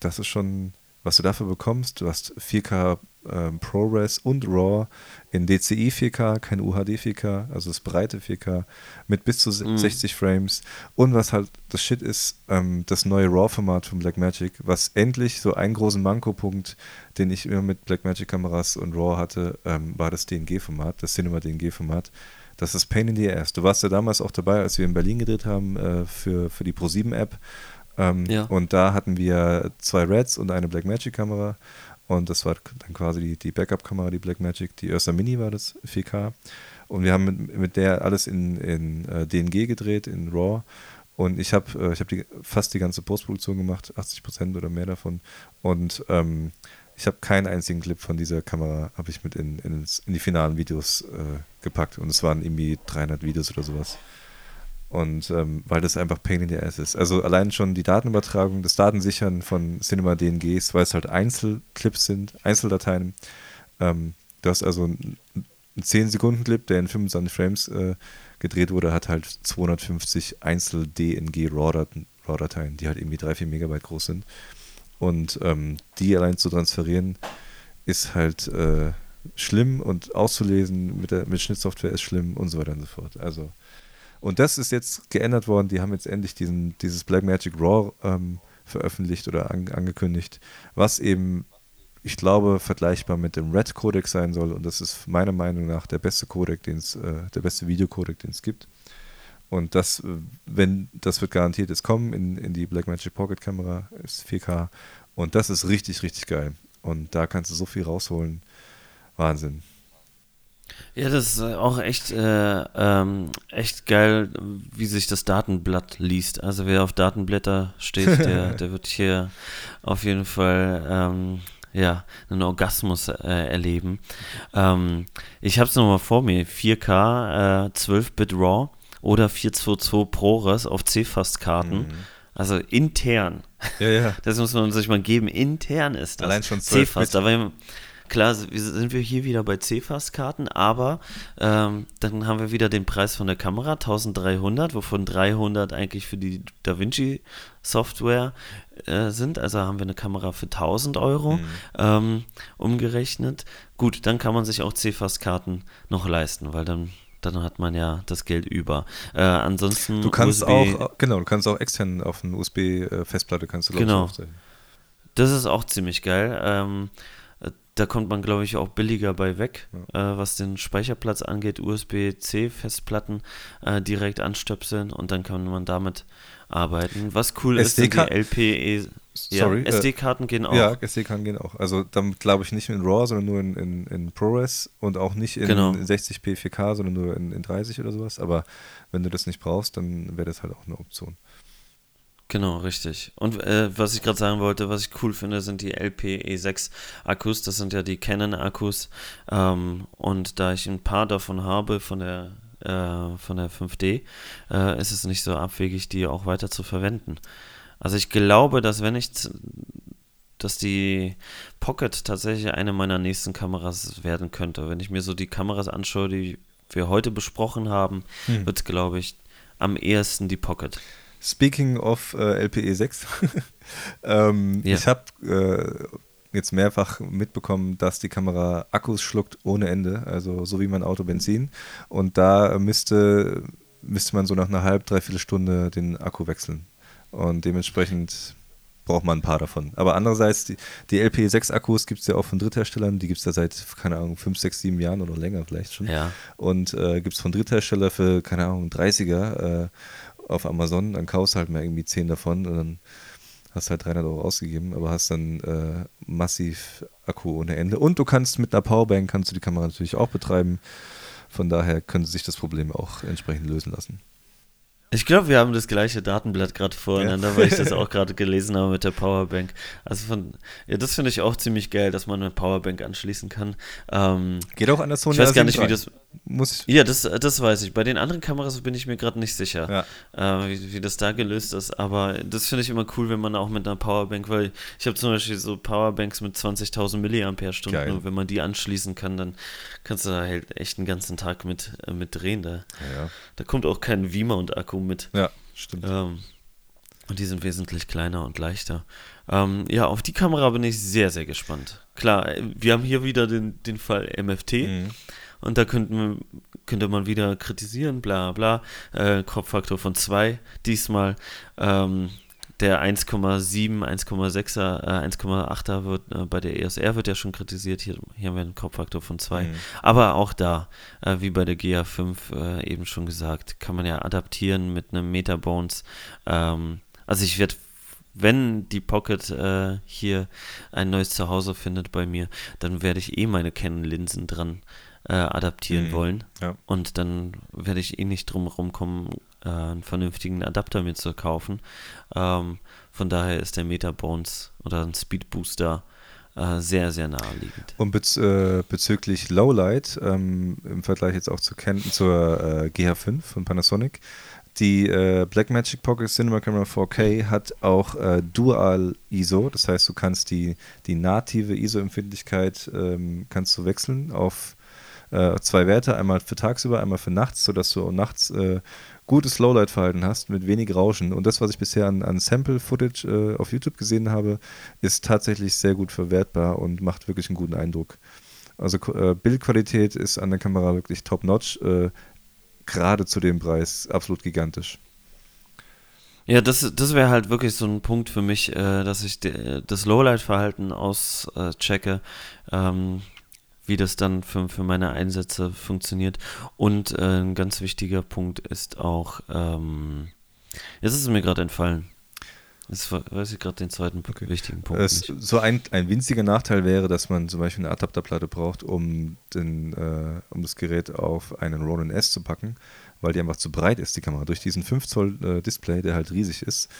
das ist schon, was du dafür bekommst. Du hast 4K ähm, ProRes und RAW in DCI 4K, kein UHD 4K, also das breite 4K mit bis zu mhm. 60 Frames. Und was halt das Shit ist, ähm, das neue RAW-Format von Blackmagic, was endlich so einen großen Manko-Punkt, den ich immer mit Blackmagic-Kameras und RAW hatte, ähm, war das DNG-Format, das Cinema DNG-Format. Das ist Pain in the Ass. Du warst ja damals auch dabei, als wir in Berlin gedreht haben äh, für, für die Pro7-App. Ähm, ja. Und da hatten wir zwei Reds und eine Blackmagic-Kamera. Und das war dann quasi die, die Backup-Kamera, die Blackmagic. Die Ursa Mini war das 4K. Und wir haben mit, mit der alles in, in uh, äh, DNG gedreht, in RAW. Und ich habe äh, hab die, fast die ganze Postproduktion gemacht, 80 Prozent oder mehr davon. Und ähm, ich habe keinen einzigen Clip von dieser Kamera habe ich mit in, in, in, die finalen Videos äh, gepackt. Und es waren irgendwie 300 Videos oder sowas. Und ähm, weil das einfach Pain in the Ass ist. Also allein schon die Datenübertragung, das Datensichern von Cinema DNGs, weil es halt Einzelclips sind, Einzeldateien. Ähm, du hast also einen 10-Sekunden-Clip, der in 25 Frames äh, gedreht wurde, hat halt 250 Einzel-DNG-RAW-Dateien, die halt irgendwie 3-4 Megabyte groß sind. Und ähm, die allein zu transferieren, ist halt äh, schlimm und auszulesen mit, der, mit Schnittsoftware ist schlimm und so weiter und so fort. Also und das ist jetzt geändert worden. Die haben jetzt endlich diesen, dieses Blackmagic Raw ähm, veröffentlicht oder an, angekündigt, was eben, ich glaube, vergleichbar mit dem Red Codec sein soll. Und das ist meiner Meinung nach der beste Codec, den es, äh, der beste Videocodec, den es gibt. Und das, wenn, das wird garantiert jetzt kommen in, in die Blackmagic Pocket Kamera, ist 4K. Und das ist richtig, richtig geil. Und da kannst du so viel rausholen. Wahnsinn. Ja, das ist auch echt, äh, ähm, echt geil, wie sich das Datenblatt liest. Also wer auf Datenblätter steht, der, der wird hier auf jeden Fall ähm, ja, einen Orgasmus äh, erleben. Ähm, ich habe es nochmal vor mir, 4K, äh, 12-Bit RAW oder 422 ProRes auf CFast-Karten. Mhm. Also intern. Ja, ja. Das muss man sich mal geben. Intern ist das. Allein schon 12 CFast. Da war, Klar sind wir hier wieder bei CFAS-Karten, aber ähm, dann haben wir wieder den Preis von der Kamera, 1300, wovon 300 eigentlich für die DaVinci-Software äh, sind. Also haben wir eine Kamera für 1000 Euro mhm. ähm, umgerechnet. Gut, dann kann man sich auch CFAS-Karten noch leisten, weil dann dann hat man ja das Geld über. Äh, ansonsten du kannst USB, auch genau, du kannst auch extern auf eine USB-Festplatte kannst du genau. Das ist auch ziemlich geil. Ähm, da kommt man, glaube ich, auch billiger bei weg, ja. äh, was den Speicherplatz angeht. USB-C-Festplatten äh, direkt anstöpseln und dann kann man damit arbeiten. Was cool ist, sind die LPE. Sorry, ja, SD-Karten gehen auch. Ja, SD-Karten gehen auch. Also damit glaube ich nicht in RAW, sondern nur in, in, in ProRes und auch nicht in, genau. in 60p 4K, sondern nur in, in 30 oder sowas. Aber wenn du das nicht brauchst, dann wäre das halt auch eine Option. Genau, richtig. Und äh, was ich gerade sagen wollte, was ich cool finde, sind die LPE6 Akkus. Das sind ja die Canon Akkus. Ähm, und da ich ein paar davon habe von der äh, von der 5D, äh, ist es nicht so abwegig, die auch weiter zu verwenden. Also ich glaube, dass wenn ich dass die Pocket tatsächlich eine meiner nächsten Kameras werden könnte. Wenn ich mir so die Kameras anschaue, die wir heute besprochen haben, hm. wird es, glaube ich, am ehesten die Pocket. Speaking of äh, LPE 6, ähm, ja. ich habe äh, jetzt mehrfach mitbekommen, dass die Kamera Akkus schluckt ohne Ende, also so wie mein Auto Benzin. Und da müsste, müsste man so nach einer halb, dreiviertel Stunde den Akku wechseln. Und dementsprechend braucht man ein paar davon. Aber andererseits, die, die LP6-Akkus gibt es ja auch von Drittherstellern, die gibt es ja seit, keine Ahnung, 5, 6, 7 Jahren oder länger vielleicht schon. Ja. Und äh, gibt es von Dritthersteller für, keine Ahnung, 30er äh, auf Amazon, dann kaufst du halt mal irgendwie 10 davon und dann hast halt 300 Euro ausgegeben, aber hast dann äh, massiv Akku ohne Ende. Und du kannst mit einer Powerbank, kannst du die Kamera natürlich auch betreiben. Von daher könnte sich das Problem auch entsprechend lösen lassen. Ich glaube, wir haben das gleiche Datenblatt gerade voreinander, ja. weil ich das auch gerade gelesen habe mit der Powerbank. Also von, ja, das finde ich auch ziemlich geil, dass man eine Powerbank anschließen kann. Ähm, Geht auch an der Sony Ich weiß gar nicht, wie das. Muss ja, das, das weiß ich. Bei den anderen Kameras bin ich mir gerade nicht sicher, ja. äh, wie, wie das da gelöst ist. Aber das finde ich immer cool, wenn man auch mit einer Powerbank, weil ich habe zum Beispiel so Powerbanks mit 20.000 Milliampere-Stunden und wenn man die anschließen kann, dann kannst du da halt echt einen ganzen Tag mit, äh, mit drehen. Da, ja. da kommt auch kein V-Mount-Akku mit. Ja, stimmt. Ähm, und die sind wesentlich kleiner und leichter. Ähm, ja, auf die Kamera bin ich sehr, sehr gespannt. Klar, wir haben hier wieder den, den Fall MFT. Mhm. Und da könnten, könnte man wieder kritisieren, bla bla. Äh, Kopffaktor von 2 diesmal. Ähm, der 1,7, 1,6er, äh, 1,8er wird äh, bei der ESR wird ja schon kritisiert. Hier, hier haben wir einen Kopffaktor von 2. Mhm. Aber auch da, äh, wie bei der GA5 äh, eben schon gesagt, kann man ja adaptieren mit einem Metabones. Ähm, also ich werde wenn die Pocket äh, hier ein neues Zuhause findet bei mir, dann werde ich eh meine Canon-Linsen dran äh, adaptieren mhm. wollen. Ja. Und dann werde ich eh nicht drum rumkommen, äh, einen vernünftigen Adapter mir zu kaufen. Ähm, von daher ist der Metabones oder ein Speed Booster äh, sehr, sehr naheliegend. Und bez äh, bezüglich Lowlight, ähm, im Vergleich jetzt auch zu Ken zur äh, GH5 von Panasonic, die äh, Blackmagic Pocket Cinema Camera 4K hat auch äh, Dual ISO, das heißt, du kannst die, die native ISO-Empfindlichkeit ähm, kannst du wechseln auf äh, zwei Werte, einmal für tagsüber, einmal für nachts, sodass du nachts äh, gutes Lowlight-Verhalten hast mit wenig Rauschen. Und das, was ich bisher an, an Sample-Footage äh, auf YouTube gesehen habe, ist tatsächlich sehr gut verwertbar und macht wirklich einen guten Eindruck. Also äh, Bildqualität ist an der Kamera wirklich top-notch, äh, gerade zu dem Preis absolut gigantisch. Ja, das, das wäre halt wirklich so ein Punkt für mich, äh, dass ich de, das Lowlight-Verhalten auschecke. Ähm, wie das dann für, für meine Einsätze funktioniert. Und äh, ein ganz wichtiger Punkt ist auch, ähm, jetzt ist es mir gerade entfallen. Jetzt weiß ich gerade den zweiten okay. wichtigen Punkt. Es, so ein, ein winziger Nachteil wäre, dass man zum Beispiel eine Adapterplatte braucht, um, den, äh, um das Gerät auf einen Ronin S zu packen, weil die einfach zu breit ist, die Kamera. Durch diesen 5 Zoll äh, Display, der halt riesig ist,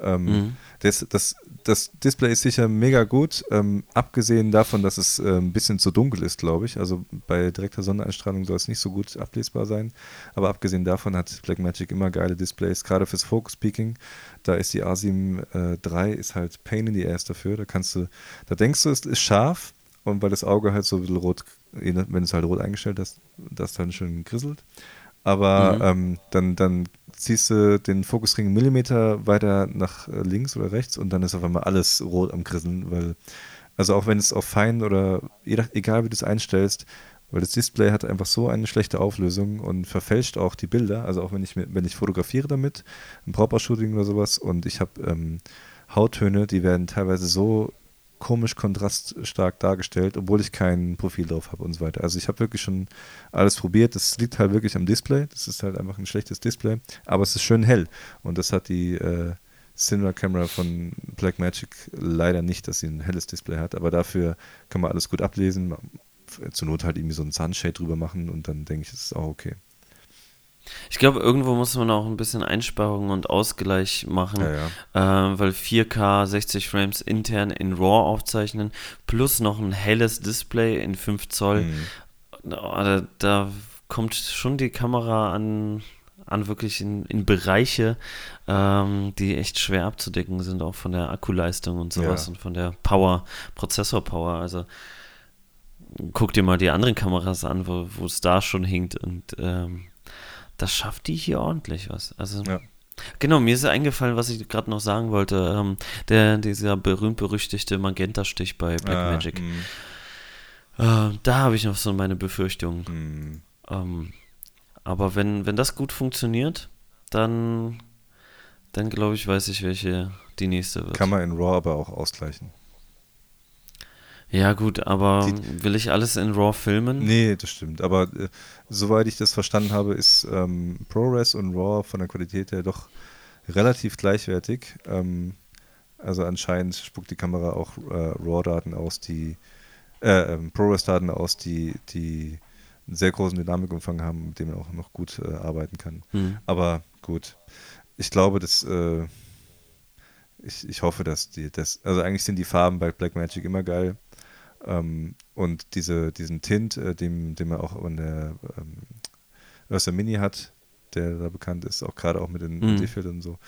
ähm, mhm. das, das, das, Display ist sicher mega gut, ähm, abgesehen davon, dass es äh, ein bisschen zu dunkel ist, glaube ich. Also bei direkter Sonneneinstrahlung soll es nicht so gut ablesbar sein. Aber abgesehen davon hat Blackmagic immer geile Displays, gerade fürs Focus Peaking. Da ist die A7 III ist halt Pain in the Ass dafür. Da kannst du, da denkst du, es ist scharf und weil das Auge halt so ein bisschen rot, wenn du es halt rot eingestellt hast, das dann schön grisselt. Aber mhm. ähm, dann, dann ziehst du den Fokusring einen Millimeter weiter nach äh, links oder rechts und dann ist auf einmal alles rot am Krisseln, weil, also auch wenn es auf fein oder egal wie du es einstellst, weil das Display hat einfach so eine schlechte Auflösung und verfälscht auch die Bilder. Also auch wenn ich wenn ich fotografiere damit, ein Proper-Shooting oder sowas und ich habe ähm, Hauttöne, die werden teilweise so komisch kontraststark dargestellt, obwohl ich kein Profil drauf habe und so weiter. Also ich habe wirklich schon alles probiert. Das liegt halt wirklich am Display. Das ist halt einfach ein schlechtes Display, aber es ist schön hell. Und das hat die äh, Cinema Camera von Blackmagic leider nicht, dass sie ein helles Display hat. Aber dafür kann man alles gut ablesen. Zur Not halt irgendwie so ein Sunshade drüber machen und dann denke ich, es ist auch okay. Ich glaube, irgendwo muss man auch ein bisschen Einsparungen und Ausgleich machen, ja, ja. Äh, weil 4K 60 Frames intern in RAW aufzeichnen, plus noch ein helles Display in 5 Zoll. Mhm. Da, da, kommt schon die Kamera an, an wirklich in, in Bereiche, ähm, die echt schwer abzudecken sind, auch von der Akkuleistung und sowas ja. und von der Power, Prozessor-Power. Also guck dir mal die anderen Kameras an, wo es da schon hinkt und ähm, das schafft die hier ordentlich was. Also ja. Genau, mir ist eingefallen, was ich gerade noch sagen wollte. Ähm, der, dieser berühmt-berüchtigte Magenta-Stich bei Blackmagic. Ah, äh, da habe ich noch so meine Befürchtungen. Hm. Ähm, aber wenn, wenn das gut funktioniert, dann, dann glaube ich, weiß ich, welche die nächste wird. Kann man in RAW aber auch ausgleichen. Ja, gut, aber die, will ich alles in RAW filmen? Nee, das stimmt. Aber äh, soweit ich das verstanden habe, ist ähm, ProRes und RAW von der Qualität her doch relativ gleichwertig. Ähm, also anscheinend spuckt die Kamera auch äh, RAW-Daten aus, die äh, ähm, ProRes-Daten aus, die, die einen sehr großen Dynamikumfang haben, mit dem man auch noch gut äh, arbeiten kann. Hm. Aber gut, ich glaube, dass äh, ich, ich hoffe, dass die das, also eigentlich sind die Farben bei Blackmagic immer geil. Ähm, und diese, diesen Tint, äh, den, den man auch in der ähm, Ursa Mini hat, der da bekannt ist, auch gerade auch mit den Mhm. D-Filtern und so,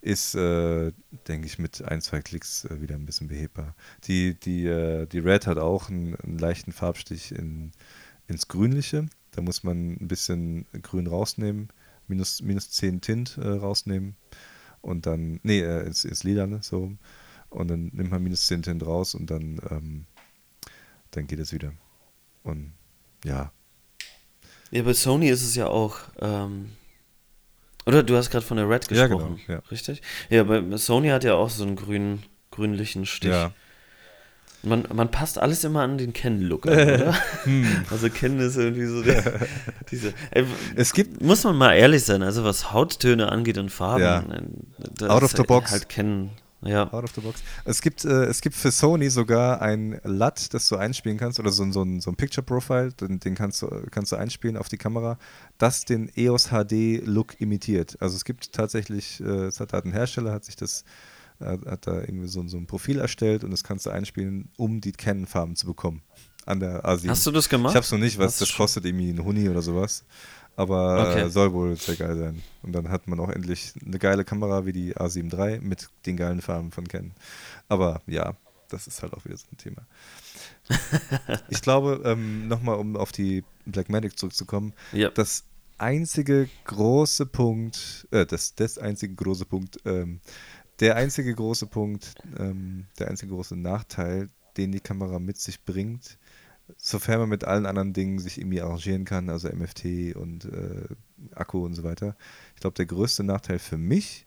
ist, äh, denke ich, mit ein, zwei Klicks äh, wieder ein bisschen behebbar. Die, die, äh, die Red hat auch einen, einen leichten Farbstich in, ins Grünliche. Da muss man ein bisschen Grün rausnehmen, minus, minus 10 Tint äh, rausnehmen und dann, nee, äh, ins, ins Lilane, so rum. Und dann nimmt man minus 10 Tint raus und dann, ähm, dann geht es wieder. Und ja, Ja, bei Sony ist es ja auch. Ähm, oder du hast gerade von der Red Ja, gesprochen. genau, ja. Richtig? Ja, bei Sony hat ja auch so einen grün, grünlichen Stich. ja. Man, man passt alles immer an den Ken-Look an, oder? Hm. Also Ken ist irgendwie so der, diese. Ey, Es gibt, muss man mal ehrlich sein, also was Hauttöne angeht und Farben, Ja. äh, Out ist of the box. halt Ken. Ja. Out of the box. Es gibt, äh, es gibt für Sony sogar ein LUT, das du einspielen kannst, oder so, ein- so ein, so ein Picture Profile, den, den kannst, du, kannst du einspielen auf die Kamera, das den EOS HD Look imitiert. Also es gibt tatsächlich, äh, es hat, hat ein Hersteller, hat sich das, äh, hat da irgendwie so, so ein Profil erstellt und das kannst du einspielen, um die Canon-Farben zu bekommen. An der A7. Hast du das gemacht? Ich hab's noch nicht, was das kostet irgendwie ein Huni oder sowas. Aber Okay. äh, soll wohl sehr geil sein. Und dann hat man auch endlich eine geile Kamera wie die A7 III mit den geilen Farben von Canon. Aber ja, das ist halt auch wieder so ein Thema. ich glaube, ähm, nochmal um auf die Blackmagic zurückzukommen, Ja. das einzige große Punkt, äh, das, das einzige große Punkt, ähm, der einzige große Punkt, ähm, der einzige große Nachteil, den die Kamera mit sich bringt, sofern man mit allen anderen Dingen sich irgendwie arrangieren kann, also MFT und äh, Akku und so weiter. Ich glaube, der größte Nachteil für mich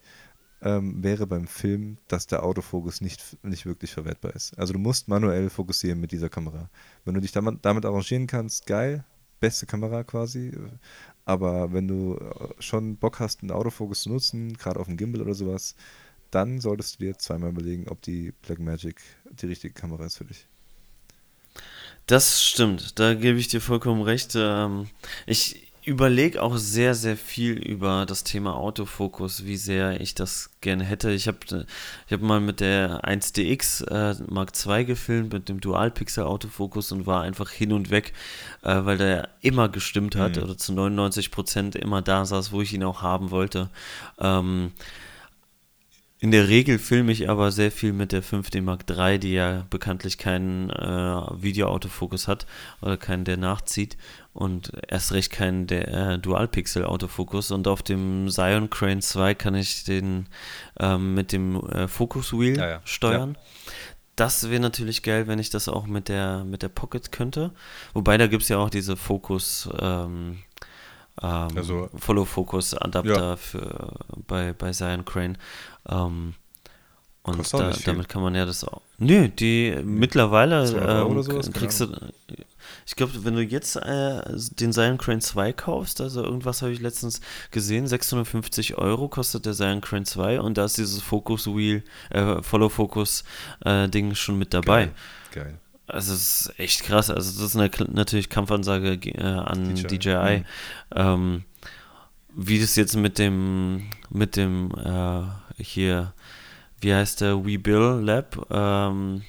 ähm, wäre beim Film, dass der Autofokus nicht, nicht wirklich verwertbar ist. Also du musst manuell fokussieren mit dieser Kamera. Wenn du dich damit, damit arrangieren kannst, geil, beste Kamera quasi. Aber wenn du äh, schon Bock hast, einen Autofokus zu nutzen, gerade auf dem Gimbal oder sowas, dann solltest du dir zweimal überlegen, ob die Blackmagic die richtige Kamera ist für dich. Das stimmt, da gebe ich dir vollkommen recht. Ähm, ich überlege auch sehr, sehr viel über das Thema Autofokus, wie sehr ich das gerne hätte. Ich habe ich hab mal mit der 1DX äh, Mark II gefilmt, mit dem Dual-Pixel-Autofokus und war einfach hin und weg, äh, weil der immer gestimmt hat Mhm. oder zu 99 Prozent immer da saß, wo ich ihn auch haben wollte. Ähm, in der Regel filme ich aber sehr viel mit der 5D Mark III, die ja bekanntlich keinen äh, Videoautofokus hat oder keinen, der nachzieht und erst recht keinen der äh, Dual-Pixel-Autofokus. Und auf dem Zion Crane 2 kann ich den ähm, mit dem äh, Focus Wheel Ja, ja. steuern. Das wäre natürlich geil, wenn ich das auch mit der, mit der Pocket könnte. Wobei da gibt es ja auch diese Focus ähm, ähm, Also- Follow-Focus-Adapter Ja. für bei, bei Zion Crane. Ähm, und da, damit kann man ja das auch. Nö, die mittlerweile ähm, sowas? Kriegst du. Ich glaube, wenn du jetzt äh, den Zion Crane 2 kaufst, also irgendwas habe ich letztens gesehen, 650 Euro kostet der Zion Crane 2 und da ist dieses Focus Wheel, äh, Follow Focus äh, Ding schon mit dabei. Geil. Geil. Also es ist echt krass. Also das ist eine, natürlich Kampfansage äh, an DJI. DJI. Mhm. Ähm, wie das jetzt mit dem, mit dem äh, hier, wie heißt der, WeBill Lab, ähm,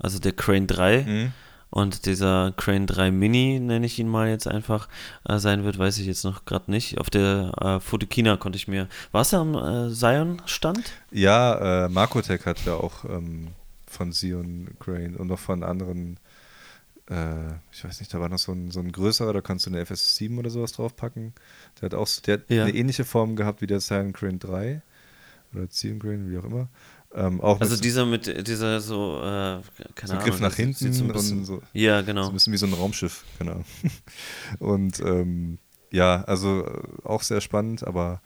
also der Crane 3 Mhm. und dieser Crane 3 Mini, nenne ich ihn mal jetzt einfach, äh, sein wird, weiß ich jetzt noch gerade nicht. Auf der äh, Fotokina konnte ich mir. Warst du am äh, Zion-Stand? Ja, äh, Markotech hat ja auch ähm, von Sion Crane und noch von anderen äh, ich weiß nicht, da war noch so ein, so ein größerer, da kannst du eine FS7 oder sowas draufpacken. Der hat auch der hat ja. eine ähnliche Form gehabt wie der Cyan Crane 3 oder Cyan Crane, wie auch immer. Ähm, also dieser mit dieser so, äh, keine so Ahnung, Griff nach hinten so bisschen, und so. Ja, genau. So ein bisschen wie so ein Raumschiff, genau. und ähm, ja, also äh, auch sehr spannend, aber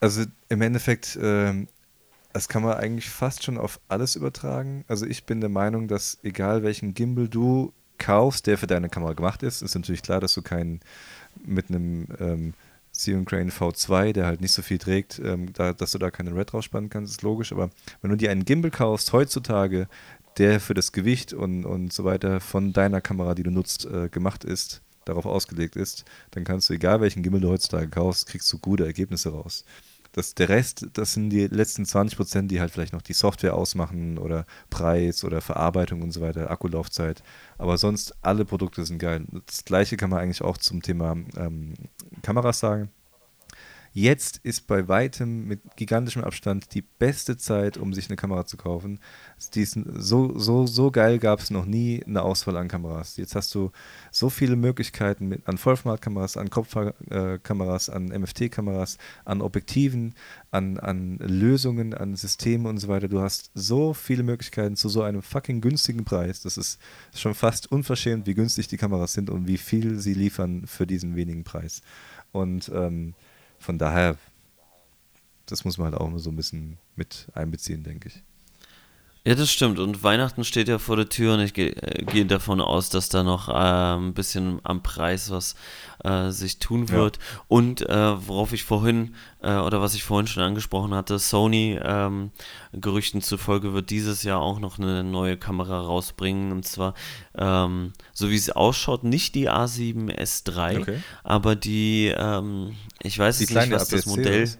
also im Endeffekt, ähm, das kann man eigentlich fast schon auf alles übertragen. Also ich bin der Meinung, dass egal welchen Gimbal du kaufst, der für deine Kamera gemacht ist, ist natürlich klar, dass du keinen mit einem ähm, Xeon Crane V2, der halt nicht so viel trägt, ähm, da, dass du da keine Red rausspannen kannst, ist logisch. Aber wenn du dir einen Gimbal kaufst heutzutage, der für das Gewicht und, und so weiter von deiner Kamera, die du nutzt, äh, gemacht ist, darauf ausgelegt ist, dann kannst du, egal welchen Gimbal du heutzutage kaufst, kriegst du gute Ergebnisse raus. Das, der Rest, das sind die letzten 20 Prozent, die halt vielleicht noch die Software ausmachen oder Preis oder Verarbeitung und so weiter, Akkulaufzeit. Aber sonst alle Produkte sind geil. Das gleiche kann man eigentlich auch zum Thema ähm, Kameras sagen. Jetzt ist bei weitem mit gigantischem Abstand die beste Zeit, um sich eine Kamera zu kaufen. so, so, so geil gab es noch nie eine Auswahl an Kameras. Jetzt hast du so viele Möglichkeiten mit, an Vollformatkameras, an Kopfkameras, an MFT-Kameras, an Objektiven, an, an Lösungen, an Systemen und so weiter. Du hast so viele Möglichkeiten zu so einem fucking günstigen Preis. Das ist schon fast unverschämt, wie günstig die Kameras sind und wie viel sie liefern für diesen wenigen Preis. Und ähm, von daher, das muss man halt auch so ein bisschen mit einbeziehen, denke ich. Ja, das stimmt. Und Weihnachten steht ja vor der Tür und ich gehe geh davon aus, dass da noch äh, ein bisschen am Preis was äh, sich tun wird. Ja. Und äh, worauf ich vorhin, äh, oder was ich vorhin schon angesprochen hatte, Sony, ähm, Gerüchten zufolge, wird dieses Jahr auch noch eine neue Kamera rausbringen. Und zwar, ähm, so wie es ausschaut, nicht die A7S3, okay. aber die, ähm, ich weiß die nicht, was das Modell ist.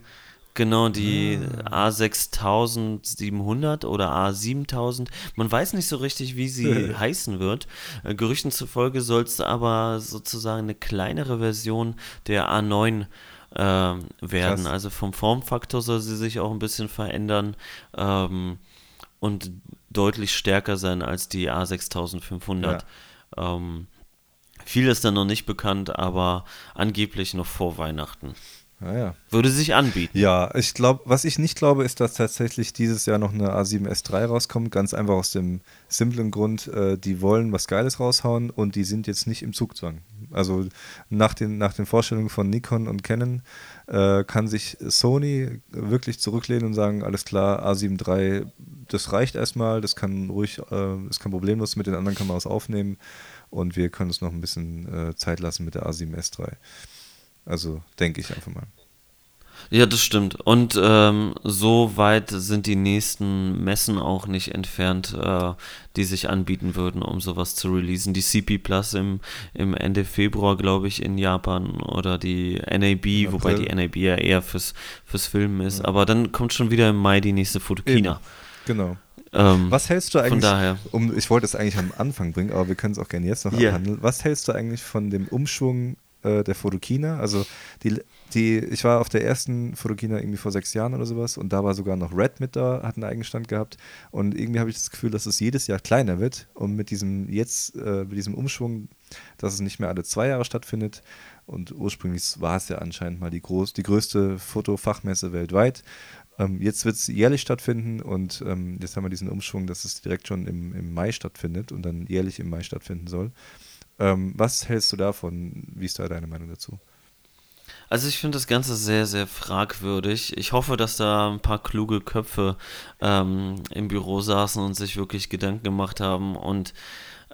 Genau, die ah. A6700 oder A7000. Man weiß nicht so richtig, wie sie heißen wird. Äh, Gerüchten zufolge soll es aber sozusagen eine kleinere Version der A9 äh, werden. Krass. Also vom Formfaktor soll sie sich auch ein bisschen verändern ähm, und deutlich stärker sein als die A6500. Ja. Ähm, viel ist dann noch nicht bekannt, aber angeblich noch vor Weihnachten. Naja. Würde sich anbieten. Ja, ich glaube, was ich nicht glaube, ist, dass tatsächlich dieses Jahr noch eine A7S3 rauskommt. Ganz einfach aus dem simplen Grund, äh, die wollen was Geiles raushauen und die sind jetzt nicht im Zugzwang. Also nach den, nach den Vorstellungen von Nikon und Canon äh, kann sich Sony wirklich zurücklehnen und sagen, alles klar, A7 III, das reicht erstmal, das kann ruhig, äh, das kann problemlos mit den anderen Kameras aufnehmen und wir können uns noch ein bisschen äh, Zeit lassen mit der A7S3. Also denke ich einfach mal. Ja, das stimmt. Und ähm, so weit sind die nächsten Messen auch nicht entfernt, äh, die sich anbieten würden, um sowas zu releasen. Die CP Plus im, im Ende Februar, glaube ich, in Japan oder die NAB, wobei die NAB ja eher fürs, fürs Filmen ist. Ja. Aber dann kommt schon wieder im Mai die nächste Fotokina. Genau. Ähm, Was hältst du eigentlich, von daher. Um, ich wollte es eigentlich am Anfang bringen, aber wir können es auch gerne jetzt noch yeah. abhandeln. Was hältst du eigentlich von dem Umschwung äh, der Fotokina. Also die, die, ich war auf der ersten Fotokina irgendwie vor sechs Jahren oder sowas und da war sogar noch Red mit da, hat einen Eigenstand gehabt. Und irgendwie habe ich das Gefühl, dass es jedes Jahr kleiner wird. Und mit diesem jetzt, äh, mit diesem Umschwung, dass es nicht mehr alle zwei Jahre stattfindet. Und ursprünglich war es ja anscheinend mal die, groß, die größte Fotofachmesse weltweit. Ähm, jetzt wird es jährlich stattfinden und ähm, jetzt haben wir diesen Umschwung, dass es direkt schon im, im Mai stattfindet und dann jährlich im Mai stattfinden soll. Ähm, was hältst du davon? Wie ist da deine Meinung dazu? Also ich finde das Ganze sehr, sehr fragwürdig. Ich hoffe, dass da ein paar kluge Köpfe ähm, im Büro saßen und sich wirklich Gedanken gemacht haben und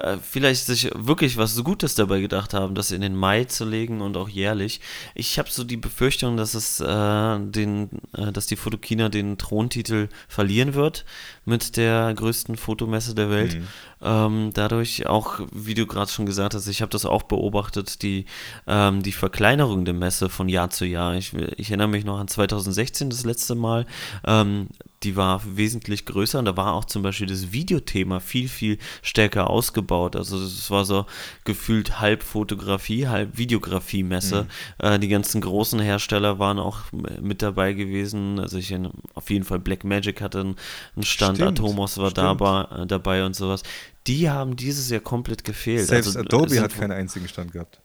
äh, vielleicht sich wirklich was Gutes dabei gedacht haben, das in den Mai zu legen und auch jährlich. Ich habe so die Befürchtung, dass es äh, den, äh, dass die Fotokina den Throntitel verlieren wird mit der größten Fotomesse der Welt. Mhm. Ähm, dadurch auch, wie du gerade schon gesagt hast, ich habe das auch beobachtet, die, ähm, die Verkleinerung der Messe von Jahr zu Jahr. Ich, ich erinnere mich noch an 2016 das letzte Mal. Ähm, die war wesentlich größer und da war auch zum Beispiel das Videothema viel, viel stärker ausgebaut. Also es war so gefühlt halb Fotografie, halb Videografie-Messe. Mhm. Äh, die ganzen großen Hersteller waren auch mit dabei gewesen. Also ich auf jeden Fall Black Magic hatte einen Stand, stimmt, Atomos war dabei, dabei und sowas. Die haben dieses Jahr komplett gefehlt. Selbst also, Adobe hat keinen einzigen Stand gehabt.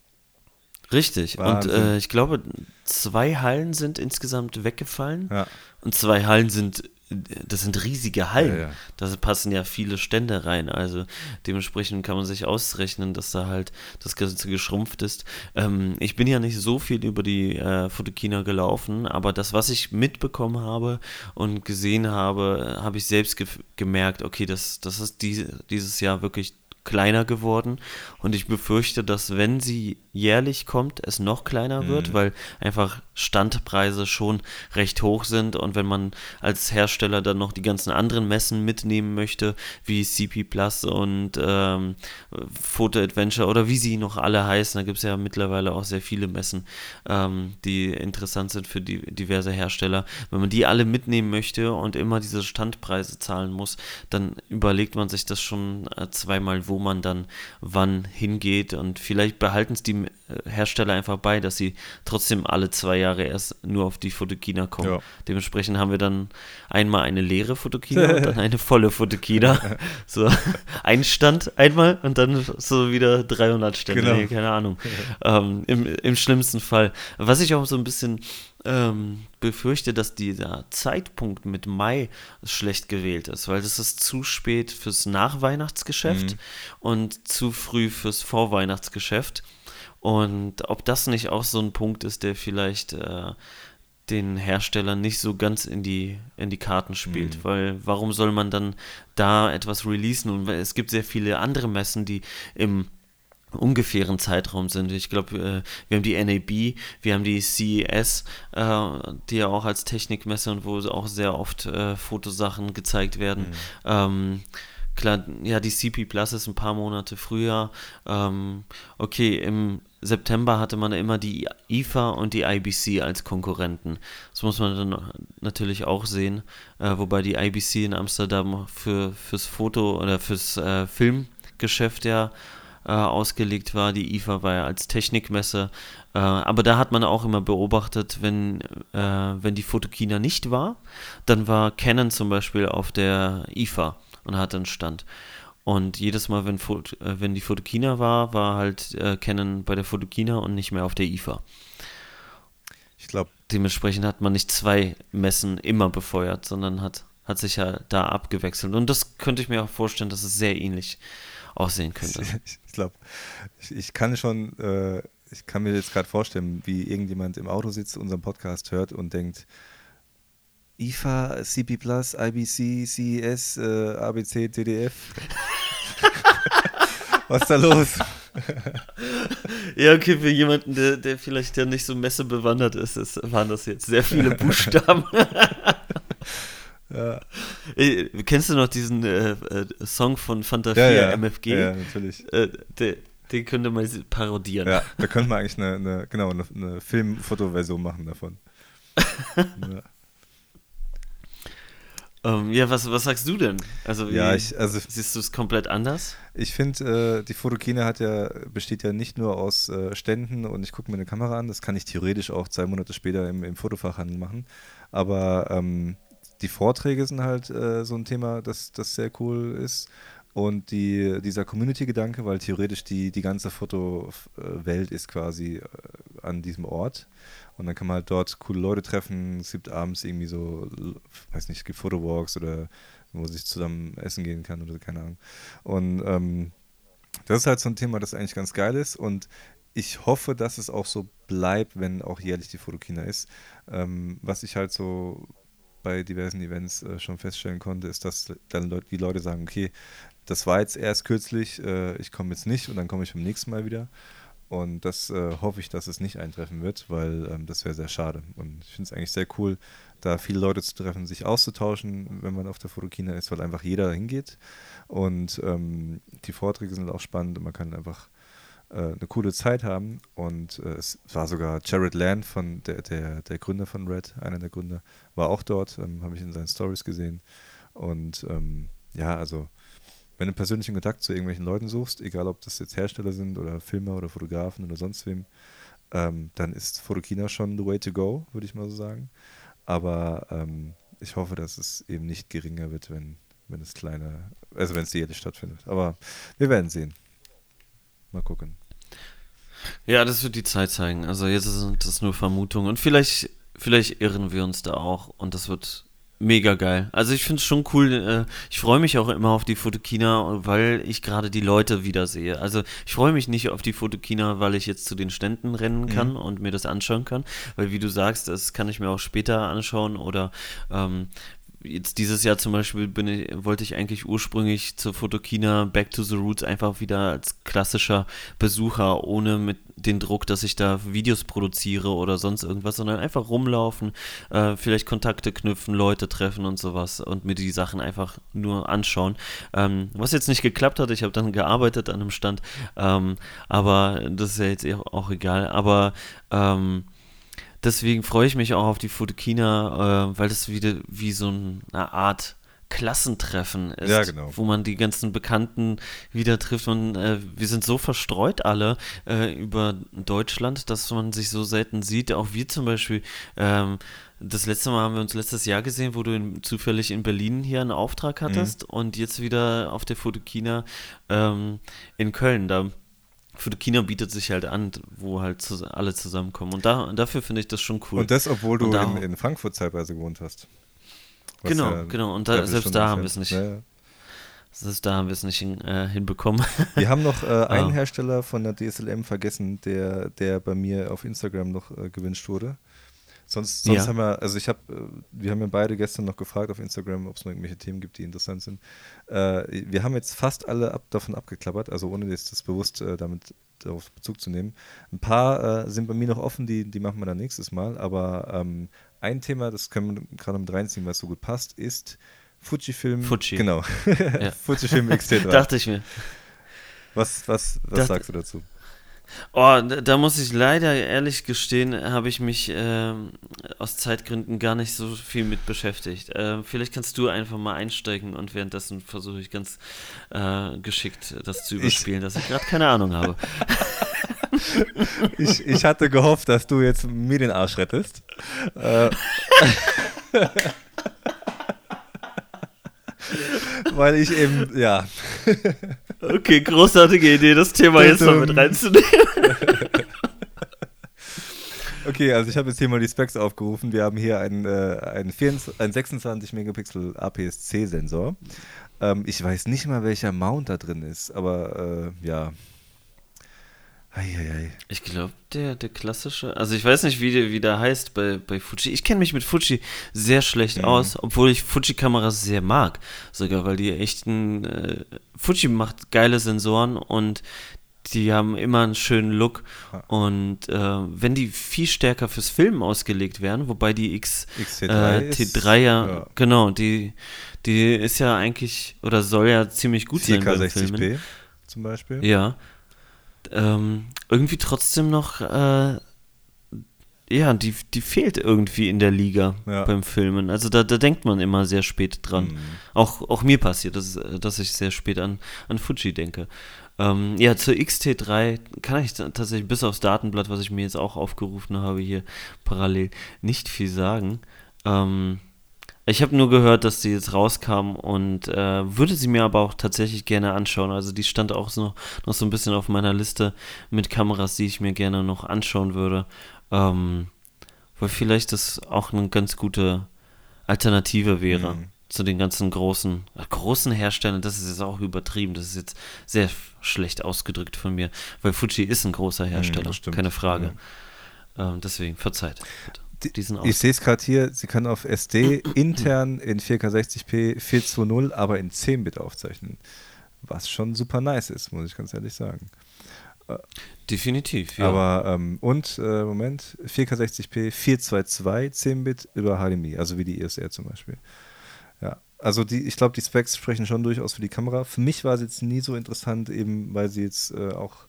Richtig. Wahnsinn. Und äh, ich glaube, zwei Hallen sind insgesamt weggefallen. Ja. Und zwei Hallen sind das sind riesige Hallen. Ja, ja. Da passen ja viele Stände rein. Also dementsprechend kann man sich ausrechnen, dass da halt das Ganze geschrumpft ist. Ähm, ich bin ja nicht so viel über die äh, Fotokina gelaufen, aber das, was ich mitbekommen habe und gesehen habe, habe ich selbst ge gemerkt, okay, das, das ist die, dieses Jahr wirklich kleiner geworden und ich befürchte, dass wenn sie jährlich kommt, es noch kleiner mhm. wird, weil einfach Standpreise schon recht hoch sind und wenn man als Hersteller dann noch die ganzen anderen Messen mitnehmen möchte, wie CP Plus und ähm, Photo Adventure oder wie sie noch alle heißen, da gibt es ja mittlerweile auch sehr viele Messen, ähm, die interessant sind für die diverse Hersteller. Wenn man die alle mitnehmen möchte und immer diese Standpreise zahlen muss, dann überlegt man sich das schon äh, zweimal, wo man dann wann hingeht und vielleicht behalten es die Hersteller einfach bei, dass sie trotzdem alle zwei Jahre erst nur auf die Fotokina kommen. Ja. Dementsprechend haben wir dann einmal eine leere Fotokina und dann eine volle Fotokina. so ein Stand einmal und dann so wieder 300 Stände, genau. nee, keine Ahnung. Ähm, im, Im schlimmsten Fall. Was ich auch so ein bisschen ähm, befürchte, dass dieser Zeitpunkt mit Mai schlecht gewählt ist, weil das ist zu spät fürs Nachweihnachtsgeschäft mhm. und zu früh fürs Vorweihnachtsgeschäft. Und ob das nicht auch so ein Punkt ist, der vielleicht äh, den Herstellern nicht so ganz in die, in die Karten spielt. Mhm. Weil warum soll man dann da etwas releasen? Und es gibt sehr viele andere Messen, die im ungefähren Zeitraum sind. Ich glaube, äh, wir haben die NAB, wir haben die CES, äh, die ja auch als Technikmesse und wo auch sehr oft äh, Fotosachen gezeigt werden. Mhm. Ähm, klar, ja, die CP Plus ist ein paar Monate früher. Ähm, okay, im September hatte man immer die IFA und die IBC als Konkurrenten. Das muss man dann natürlich auch sehen, äh, wobei die IBC in Amsterdam für, fürs Foto oder fürs äh, Filmgeschäft ja äh, ausgelegt war. Die IFA war ja als Technikmesse. Äh, aber da hat man auch immer beobachtet, wenn, äh, wenn die Fotokina nicht war, dann war Canon zum Beispiel auf der IFA und hatte einen Stand. Und jedes Mal, wenn, äh, wenn die Fotokina war, war halt äh, Canon bei der Fotokina und nicht mehr auf der IFA. Ich glaube. Dementsprechend hat man nicht zwei Messen immer befeuert, sondern hat, hat sich ja da abgewechselt. Und das könnte ich mir auch vorstellen, dass es sehr ähnlich aussehen könnte. Ich glaube, ich, ich, kann schon, äh, ich kann mir jetzt gerade vorstellen, wie irgendjemand im Auto sitzt, unseren Podcast hört und denkt, IFA, CP Plus, IBC, CES, äh, ABC, TDF. Was ist da los? ja, okay, für jemanden, der, der vielleicht ja nicht so messebewandert ist, ist, waren das jetzt sehr viele Buchstaben. Ja. Äh, kennst du noch diesen äh, äh, Song von Fanta 4 ja. MFG? Ja, natürlich. Äh, der, den könnte man parodieren. Ja, da könnte man eigentlich eine, eine genau, eine, eine Film-Foto-Version machen davon. ja. Ähm, ja, was, was sagst du denn? Also, wie, ja, ich, also siehst du es komplett anders? Ich finde, äh, die Fotokine hat ja, besteht ja nicht nur aus äh, Ständen und ich gucke mir eine Kamera an, das kann ich theoretisch auch zwei Monate später im, im Fotofachhandel machen. Aber ähm, die Vorträge sind halt äh, so ein Thema, das, das sehr cool ist. Und die, dieser Community-Gedanke, weil theoretisch die, die ganze Fotowelt ist quasi äh, an diesem Ort. Und dann kann man halt dort coole Leute treffen. Es gibt abends irgendwie so, weiß nicht, es gibt Fotowalks oder wo man sich zusammen essen gehen kann oder keine Ahnung. Und ähm, das ist halt so ein Thema, das eigentlich ganz geil ist. Und ich hoffe, dass es auch so bleibt, wenn auch jährlich die Fotokina ist. Ähm, was ich halt so bei diversen Events äh, schon feststellen konnte, ist, dass dann Leute, die Leute sagen, okay, das war jetzt erst kürzlich, äh, ich komme jetzt nicht und dann komme ich beim nächsten Mal wieder. Und das äh, hoffe ich, dass es nicht eintreffen wird, weil ähm, das wäre sehr schade. Und ich finde es eigentlich sehr cool, da viele Leute zu treffen, sich auszutauschen, wenn man auf der Fotokina ist, weil einfach jeder hingeht. Und ähm, die Vorträge sind auch spannend und man kann einfach äh, eine coole Zeit haben. Und äh, es war sogar Jared Land, von der, der, der Gründer von Red, einer der Gründer, war auch dort, ähm, habe ich in seinen Stories gesehen. Und ähm, ja, also wenn du persönlichen Kontakt zu irgendwelchen Leuten suchst, egal ob das jetzt Hersteller sind oder Filmer oder Fotografen oder sonst wem, ähm, dann ist Fotokina schon the way to go, würde ich mal so sagen. Aber ähm, ich hoffe, dass es eben nicht geringer wird, wenn, wenn es kleiner, also wenn es jährlich stattfindet. Aber wir werden sehen. Mal gucken. Ja, das wird die Zeit zeigen. Also jetzt sind das nur Vermutungen und vielleicht, vielleicht irren wir uns da auch und das wird mega geil. Also ich finde es schon cool. Äh, ich freue mich auch immer auf die Fotokina, weil ich gerade die Leute wieder sehe. Also ich freue mich nicht auf die Fotokina, weil ich jetzt zu den Ständen rennen kann mhm. und mir das anschauen kann. Weil wie du sagst, das kann ich mir auch später anschauen oder ähm, jetzt dieses Jahr zum Beispiel ich, wollte ich eigentlich ursprünglich zur Fotokina Back to the Roots einfach wieder als klassischer Besucher, ohne mit den Druck, dass ich da Videos produziere oder sonst irgendwas, sondern einfach rumlaufen, äh, vielleicht Kontakte knüpfen, Leute treffen und sowas und mir die Sachen einfach nur anschauen. Ähm, was jetzt nicht geklappt hat, ich habe dann gearbeitet an einem Stand, ähm, aber das ist ja jetzt auch egal, aber ähm, deswegen freue ich mich auch auf die Fotokina, äh, weil das wieder wie so eine Art Klassentreffen ist, ja, genau. wo man die ganzen Bekannten wieder trifft. Und äh, wir sind so verstreut alle äh, über Deutschland, dass man sich so selten sieht. Auch wir zum Beispiel. Ähm, das letzte Mal haben wir uns letztes Jahr gesehen, wo du in, zufällig in Berlin hier einen Auftrag hattest mhm. und jetzt wieder auf der Fotokina ähm, in Köln. Da Fotokina bietet sich halt an, wo halt zu, alle zusammenkommen. Und da, dafür finde ich das schon cool. Und das, obwohl du in, in, Frankfurt zeitweise gewohnt hast. Genau, ja genau. Und da, selbst da haben wir es nicht. Ja. Selbst da haben wir es nicht hin, äh, hinbekommen. Wir haben noch äh, einen Hersteller von der DSLM vergessen, der, der bei mir auf Instagram noch äh, gewünscht wurde. Sonst, sonst ja. haben wir, also ich habe, äh, wir haben ja beide gestern noch gefragt auf Instagram, ob es noch irgendwelche Themen gibt, die interessant sind. Äh, wir haben jetzt fast alle ab, davon abgeklappert, also ohne jetzt das bewusst äh, damit darauf Bezug zu nehmen. Ein paar äh, sind bei mir noch offen, die, die machen wir dann nächstes Mal, aber ähm, ein Thema, das können wir gerade mit reinziehen, was so gut passt, ist Fujifilm. Fuji. Genau. Ja. Fujifilm X-T3. Dachte ich mir. Was, was, was sagst du dazu? Oh, da muss ich leider ehrlich gestehen, habe ich mich äh, aus Zeitgründen gar nicht so viel mit beschäftigt. Äh, vielleicht kannst du einfach mal einsteigen und währenddessen versuche ich ganz äh, geschickt das zu überspielen, ich, dass ich gerade keine Ahnung habe. ich, ich hatte gehofft, dass du jetzt mir den Arsch rettest. Äh, weil ich eben, ja. Okay, großartige Idee, das Thema jetzt noch mit reinzunehmen. Okay, also ich habe jetzt hier mal die Specs aufgerufen. Wir haben hier einen, äh, einen, 24, einen 26 Megapixel APS-C-Sensor. Ähm, ich weiß nicht mal, welcher Mount da drin ist, aber äh, ja, Eieiei. Ich glaube, der, der klassische, also ich weiß nicht, wie der, wie der heißt bei, bei Fuji. Ich kenne mich mit Fuji sehr schlecht mhm. aus, obwohl ich Fuji-Kameras sehr mag. Sogar, weil die echten, äh, Fuji macht geile Sensoren und die haben immer einen schönen Look. Und äh, wenn die viel stärker fürs Filmen ausgelegt werden, wobei die X, XT3 äh, T3 ja, ja, genau, die, die ist ja eigentlich oder soll ja ziemlich gut 4K sein beim 60p Filmen. zum Beispiel. Ja ähm, irgendwie trotzdem noch, äh, ja, die, die fehlt irgendwie in der Liga ja. beim Filmen. Also da, da denkt man immer sehr spät dran. Mhm. Auch, auch mir passiert, dass, dass ich sehr spät an, an Fuji denke. Ähm, ja, zur XT3 kann ich tatsächlich bis aufs Datenblatt, was ich mir jetzt auch aufgerufen habe, hier parallel nicht viel sagen. Ähm, ich habe nur gehört, dass sie jetzt rauskam und äh, würde sie mir aber auch tatsächlich gerne anschauen. Also die stand auch so, noch so ein bisschen auf meiner Liste mit Kameras, die ich mir gerne noch anschauen würde. Ähm, weil vielleicht das auch eine ganz gute Alternative wäre mhm. zu den ganzen großen, großen Herstellern. Das ist jetzt auch übertrieben. Das ist jetzt sehr schlecht ausgedrückt von mir, weil Fuji ist ein großer mhm, Hersteller, mhm, keine Frage. Ja. Ähm, deswegen verzeiht. Bitte diesen Ich sehe es gerade hier, sie kann auf SD intern in 4K 60p 420, aber in 10-Bit aufzeichnen. Was schon super nice ist, muss ich ganz ehrlich sagen. Äh, Definitiv, ja. Aber, ähm, und, äh, Moment, 4K 60p 422 10-Bit über HDMI, also wie die ESR zum Beispiel. Ja, also die, ich glaube, die Specs sprechen schon durchaus für die Kamera. Für mich war sie jetzt nie so interessant, eben weil sie jetzt äh, auch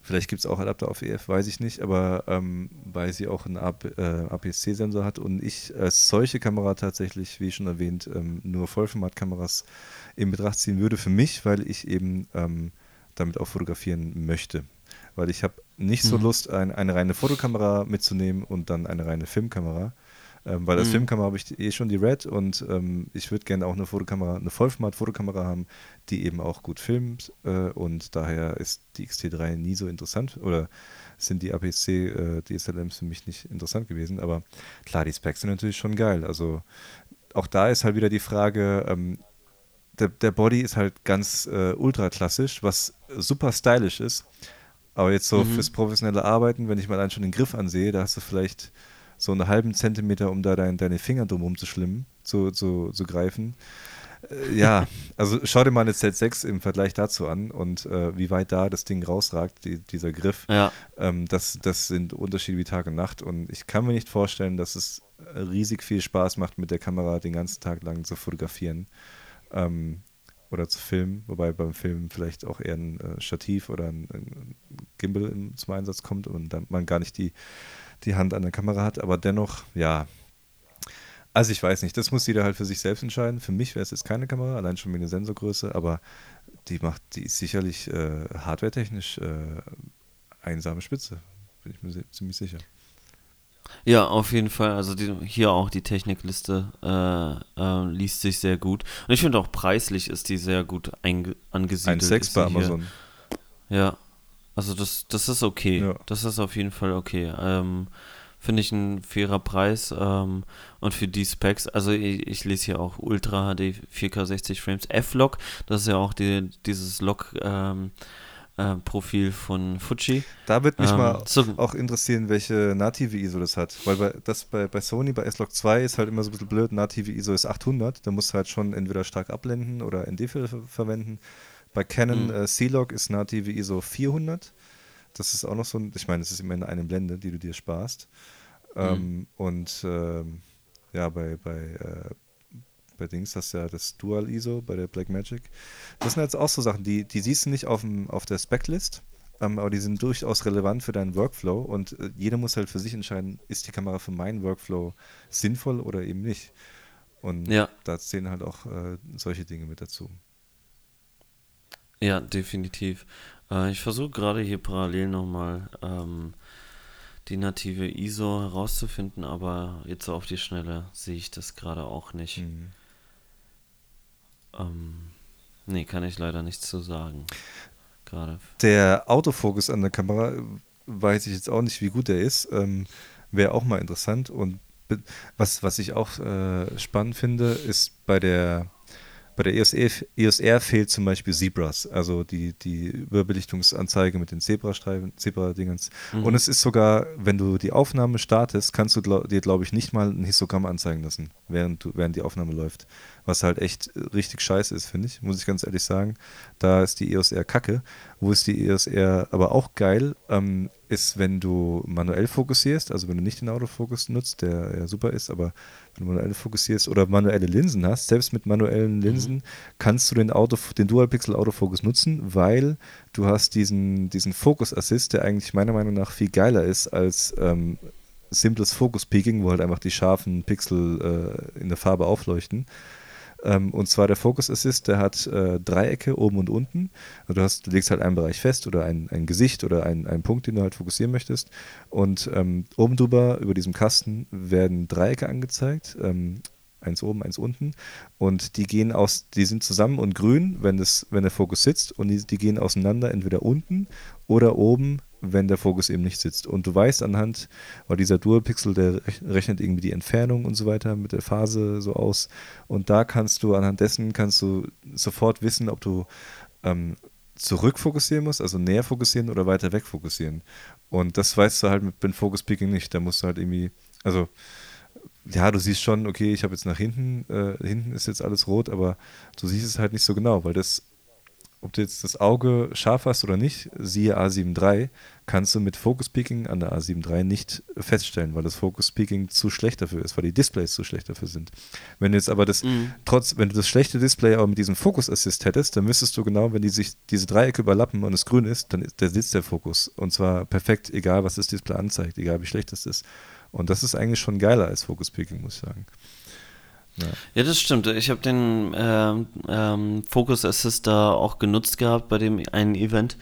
Vielleicht gibt es auch Adapter auf EF, weiß ich nicht, aber ähm, weil sie auch einen äh, APS-C-Sensor hat und ich als solche Kamera tatsächlich, wie schon erwähnt, ähm, nur Vollformatkameras in Betracht ziehen würde für mich, weil ich eben ähm, damit auch fotografieren möchte. Weil ich habe nicht so mhm. Lust, ein, eine reine Fotokamera mitzunehmen und dann eine reine Filmkamera. Ähm, weil als mhm. Filmkamera habe ich eh schon die Red und ähm, ich würde gerne auch eine Fotokamera, eine Vollformat-Fotokamera haben, die eben auch gut filmt äh, und daher ist die XT3 nie so interessant oder sind die APC äh, DSLMs für mich nicht interessant gewesen, aber klar, die Specs sind natürlich schon geil. Also auch da ist halt wieder die Frage, ähm, der, der, Body ist halt ganz äh, ultra klassisch, was super stylisch ist. Aber jetzt so mhm. fürs professionelle Arbeiten, wenn ich mal dann schon den Griff ansehe, da hast du vielleicht so einen halben Zentimeter, um da dein, deine Finger drum rumzuschlimmen, zu, zu, zu greifen. Äh, ja, also schau dir mal eine Z6 im Vergleich dazu an und äh, wie weit da das Ding rausragt, die, dieser Griff. Ja. Ähm, das, das sind Unterschiede wie Tag und Nacht und ich kann mir nicht vorstellen, dass es riesig viel Spaß macht, mit der Kamera den ganzen Tag lang zu fotografieren. Ähm, oder zu filmen, wobei beim Filmen vielleicht auch eher ein äh, Stativ oder ein, ein Gimbal zum Einsatz kommt und dann man gar nicht die die Hand an der Kamera hat, aber dennoch, ja. Also ich weiß nicht, das muss jeder halt für sich selbst entscheiden. Für mich wäre es jetzt keine Kamera, allein schon wegen der Sensorgröße, aber die macht, die ist sicherlich äh, hardwaretechnisch äh, einsame Spitze, bin ich mir ziemlich sicher. Ja, auf jeden Fall. Also die, hier auch die Technikliste äh, äh, liest sich sehr gut. Und ich finde auch preislich ist die sehr gut angesiedelt. 1,6 bei Amazon. Ja, also das, das ist okay. Ja. Das ist auf jeden Fall okay. Ähm, Finde ich ein fairer Preis. Ähm, und für die Specs, also ich, ich, lese hier auch Ultra HD 4K 60 Frames F-Log. Das ist ja auch die, dieses Log. Ähm, äh, Profil von Fuji. Da würde mich ähm, mal so auch interessieren, welche native ISO das hat. Weil bei, das bei, bei Sony, bei S-Log 2 ist halt immer so ein bisschen blöd, native ISO ist 800. Da musst du halt schon entweder stark abblenden oder ND ver verwenden. Bei Canon mhm. äh, C-Log ist native ISO 400. Das ist auch noch so ein, ich meine, es ist immer eine Blende, die du dir sparst. Mhm. Ähm, und ähm, ja, bei, bei, äh, bei Dings hast du ja das Dual ISO bei der Blackmagic. Das sind jetzt auch so Sachen, die, die siehst du nicht auf, dem, auf der Specklist, ähm, aber die sind durchaus relevant für deinen Workflow und äh, jeder muss halt für sich entscheiden, ist die Kamera für meinen Workflow sinnvoll oder eben nicht. Und ja. da zählen halt auch äh, solche Dinge mit dazu. Ja, definitiv. Äh, ich versuche gerade hier parallel nochmal ähm, die native ISO herauszufinden, aber jetzt so auf die Schnelle sehe ich das gerade auch nicht. Mhm. Ähm, nee, kann ich leider nichts zu sagen. Gerade. Der Autofokus an der Kamera weiß ich jetzt auch nicht, wie gut der ist. Ähm, Wäre auch mal interessant. Und was, was ich auch äh, spannend finde, ist bei der bei der EOS, EOS R fehlt zum Beispiel Zebras, also die, die Überbelichtungsanzeige mit den Zebrastreifen, Zebra-Dingens. Mhm. Und es ist sogar, wenn du die Aufnahme startest, kannst du glaub, dir, glaube ich, nicht mal ein Histogramm anzeigen lassen, während, du, während die Aufnahme läuft. Was halt echt richtig scheiße ist, finde ich, muss ich ganz ehrlich sagen. Da ist die EOS R kacke. Wo ist die EOS R aber auch geil, ähm, ist, wenn du manuell fokussierst, also wenn du nicht den Autofokus nutzt, der ja super ist, aber wenn du manuell fokussierst oder manuelle Linsen hast, selbst mit manuellen mhm. Linsen mhm. kannst du den, Auto, den Dual-Pixel Autofokus nutzen, weil du hast diesen, diesen Focus Assist, der eigentlich meiner Meinung nach viel geiler ist als ähm, simples Focus Peaking, wo halt einfach die scharfen Pixel äh, in der Farbe aufleuchten. Ähm, und zwar der Focus Assist, der hat äh, Dreiecke oben und unten. Also du, hast, du legst halt einen Bereich fest oder ein, ein Gesicht oder ein, einen Punkt, den du halt fokussieren möchtest. Und ähm, oben drüber, über diesem Kasten, werden Dreiecke angezeigt. Ähm, eins oben, eins unten. Und die gehen aus, die sind zusammen und grün, wenn, das, wenn der Fokus sitzt. Und die, die gehen auseinander, entweder unten oder oben wenn der Fokus eben nicht sitzt. Und du weißt anhand, weil dieser Dual-Pixel, der rechnet irgendwie die Entfernung und so weiter mit der Phase so aus. Und da kannst du, anhand dessen kannst du sofort wissen, ob du ähm, zurück musst, also näher fokussieren oder weiter weg fokussieren. Und das weißt du halt mit Ben Focus Picking nicht. Da musst du halt irgendwie, also ja, du siehst schon, okay, ich habe jetzt nach hinten, äh, hinten ist jetzt alles rot, aber du siehst es halt nicht so genau, weil das ob du jetzt das Auge scharf hast oder nicht, siehe A7 III, kannst du mit Focus Peaking an der A7 III nicht feststellen, weil das Focus Peaking zu schlecht dafür ist, weil die Displays zu schlecht dafür sind. Wenn du jetzt aber das, mhm. trotz, wenn du das schlechte Display aber mit diesem Focus Assist hättest, dann müsstest du genau, wenn die sich diese Dreiecke überlappen und es grün ist, dann ist, der sitzt der Fokus. Und zwar perfekt, egal was das Display anzeigt, egal wie schlecht das ist. Und das ist eigentlich schon geiler als Focus Peaking, muss ich sagen. Ja. ja, das stimmt. Ich habe den ähm, ähm, Focus Assist da auch genutzt gehabt bei dem einen Event.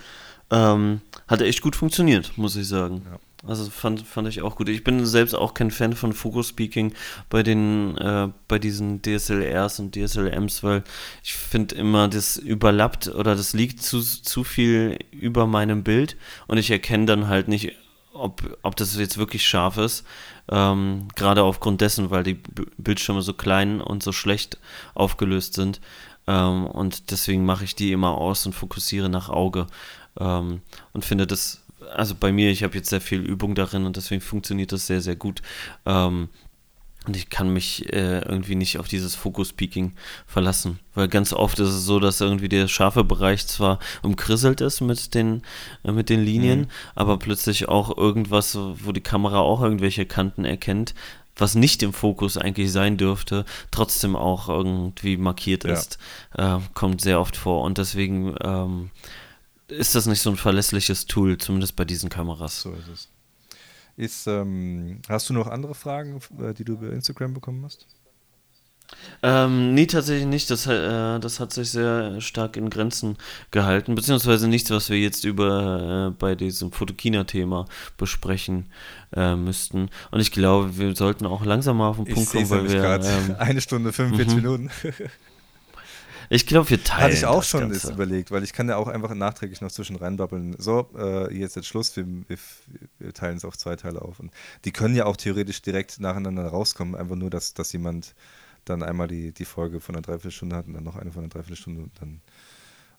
Ähm, hat echt gut funktioniert, muss ich sagen. Ja. Also fand, fand ich auch gut. Ich bin selbst auch kein Fan von Focus Speaking bei den, äh, bei diesen DSLRs und DSLMs, weil ich finde immer, das überlappt oder das liegt zu, zu viel über meinem Bild und ich erkenne dann halt nicht, ob, ob das jetzt wirklich scharf ist. Ähm, Gerade aufgrund dessen, weil die Bildschirme so klein und so schlecht aufgelöst sind. Ähm, und deswegen mache ich die immer aus und fokussiere nach Auge. Ähm, und finde das, also bei mir, ich habe jetzt sehr viel Übung darin und deswegen funktioniert das sehr, sehr gut. Ähm, und ich kann mich äh, irgendwie nicht auf dieses Focus-Peaking verlassen. Weil ganz oft ist es so, dass irgendwie der scharfe Bereich zwar umkrisselt ist mit den, äh, mit den Linien, mhm. aber plötzlich auch irgendwas, wo die Kamera auch irgendwelche Kanten erkennt, was nicht im Fokus eigentlich sein dürfte, trotzdem auch irgendwie markiert ist. Ja. Äh, kommt sehr oft vor. Und deswegen ähm, ist das nicht so ein verlässliches Tool, zumindest bei diesen Kameras. So ist es. Ist, ähm, hast du noch andere Fragen, äh, die du über Instagram bekommen hast? Ähm, nee, tatsächlich nicht. Das, äh, das hat sich sehr stark in Grenzen gehalten, beziehungsweise nichts, was wir jetzt über äh, bei diesem Fotokina-Thema besprechen äh, müssten. Und ich glaube, wir sollten auch langsam mal auf den Punkt kommen, weil wir. Ähm, Eine Stunde 45 mhm. Minuten. Ich glaube, wir teilen. Hatte ich auch schon das überlegt, weil ich kann ja auch einfach nachträglich noch zwischen reinbabbeln. So, äh, jetzt ist Schluss, wir, wir, wir teilen es auf zwei Teile auf. Und die können ja auch theoretisch direkt nacheinander rauskommen, einfach nur, dass, dass jemand dann einmal die, die Folge von einer Dreiviertelstunde hat und dann noch eine von einer Dreiviertelstunde und dann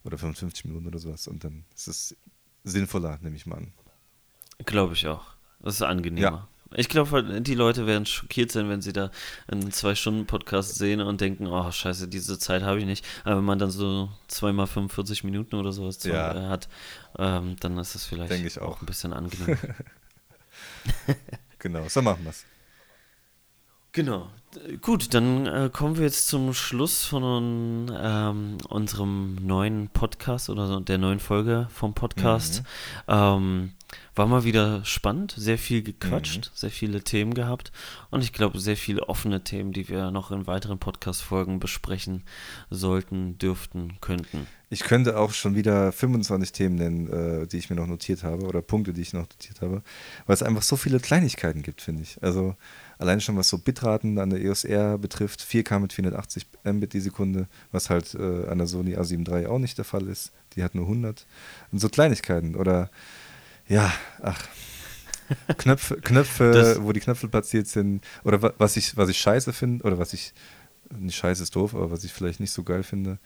oder 55 Minuten oder sowas. Und dann ist es sinnvoller, nehme ich mal an. Glaube ich auch. Das ist angenehmer. Ja. Ich glaube, die Leute werden schockiert sein, wenn sie da einen Zwei-Stunden-Podcast sehen und denken, oh scheiße, diese Zeit habe ich nicht. Aber wenn man dann so zweimal 45 Minuten oder sowas ja. Äh, hat, ähm, dann ist das vielleicht auch. auch. ein bisschen angenehm. genau, so machen wir es. Genau. Gut, dann äh, kommen wir jetzt zum Schluss von ähm, unserem neuen Podcast oder der neuen Folge vom Podcast. Mhm. Ähm, war mal wieder spannend, sehr viel gequatscht, mhm. sehr viele Themen gehabt und ich glaube sehr viele offene Themen, die wir noch in weiteren Podcast-Folgen besprechen sollten, dürften, könnten. Ich könnte auch schon wieder 25 Themen nennen, äh, die ich mir noch notiert habe oder Punkte, die ich noch notiert habe, weil es einfach so viele Kleinigkeiten gibt, finde ich. Also allein schon was so Bitraten an der EOS R betrifft, 4K mit 480 Mbit die Sekunde, was halt äh, an der Sony A7 III auch nicht der Fall ist. Die hat nur 100. Und so Kleinigkeiten oder ja, ach. Knöpfe, Knöpfe wo die Knöpfe platziert sind. Oder was ich, was ich scheiße finde, oder was ich, nicht scheiße ist doof, aber was ich vielleicht nicht so geil finde.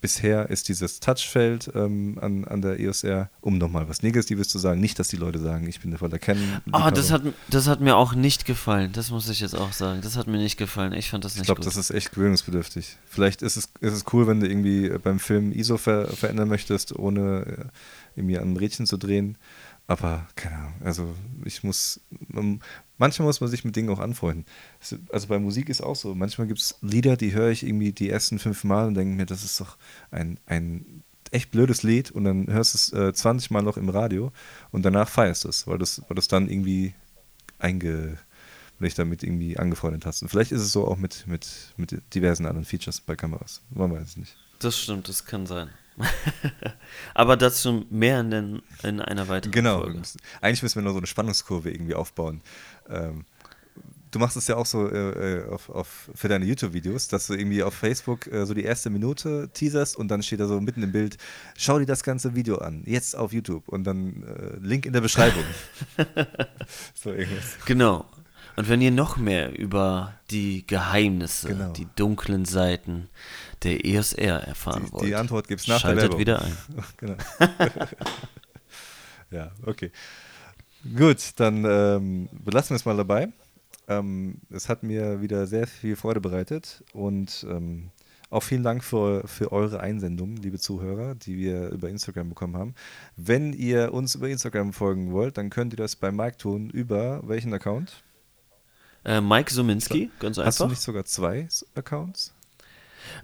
Bisher ist dieses Touchfeld ähm, an, an der EOS R, um nochmal was Negatives zu sagen, nicht, dass die Leute sagen, ich bin der voll erkennen. Ah, oh, das hat, das hat mir auch nicht gefallen. Das muss ich jetzt auch sagen. Das hat mir nicht gefallen. Ich fand das nicht Ich glaube, das ist echt gewöhnungsbedürftig. Vielleicht ist es, ist es cool, wenn du irgendwie beim Film ISO ver verändern möchtest, ohne äh, irgendwie an ein Rädchen zu drehen. Aber keine Ahnung, also ich muss, manchmal muss man sich mit Dingen auch anfreunden. Also bei Musik ist auch so. Manchmal gibt es Lieder, die höre ich irgendwie die ersten fünf Mal und denke mir, das ist doch ein, ein echt blödes Lied und dann hörst du es äh, 20 Mal noch im Radio und danach feierst du es, weil das, weil das dann irgendwie einge, weil ich damit irgendwie angefreundet hast. Und vielleicht ist es so auch mit, mit, mit diversen anderen Features bei Kameras. Man weiß es nicht. Das stimmt, das kann sein. Aber dazu mehr in, den, in einer weiteren genau. Folge. Eigentlich müssen wir nur so eine Spannungskurve irgendwie aufbauen. Ähm, du machst es ja auch so äh, äh, auf, auf, für deine YouTube-Videos, dass du irgendwie auf Facebook äh, so die erste Minute teaserst und dann steht da so mitten im Bild, schau dir das ganze Video an, jetzt auf YouTube und dann äh, Link in der Beschreibung. so irgendwas. Genau. Und wenn ihr noch mehr über die Geheimnisse, genau. die dunklen Seiten der ESR erfahren die, wollt, die Antwort gibt es nach schaltet der wieder ein. genau. ja, okay. Gut, dann ähm, belassen wir es mal dabei. Ähm, es hat mir wieder sehr viel Freude bereitet und ähm, auch vielen Dank für, für eure Einsendungen, liebe Zuhörer, die wir über Instagram bekommen haben. Wenn ihr uns über Instagram folgen wollt, dann könnt ihr das bei Mike tun über welchen Account? Äh, Mike Suminski, ganz einfach. Hast du nicht sogar zwei Accounts?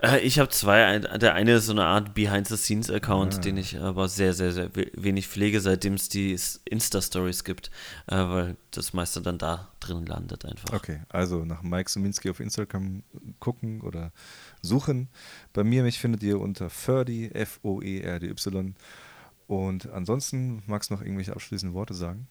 Äh, ich habe zwei. Der eine ist so eine Art Behind-the-Scenes-Account, ah. den ich aber sehr, sehr, sehr wenig pflege, seitdem es die Insta-Stories gibt, äh, weil das meiste dann da drin landet einfach. Okay, also nach Mike Suminski auf Instagram gucken oder suchen. Bei mir, mich findet ihr unter Ferdy, F-O-E-R-D-Y. Und ansonsten magst du noch irgendwelche abschließenden Worte sagen?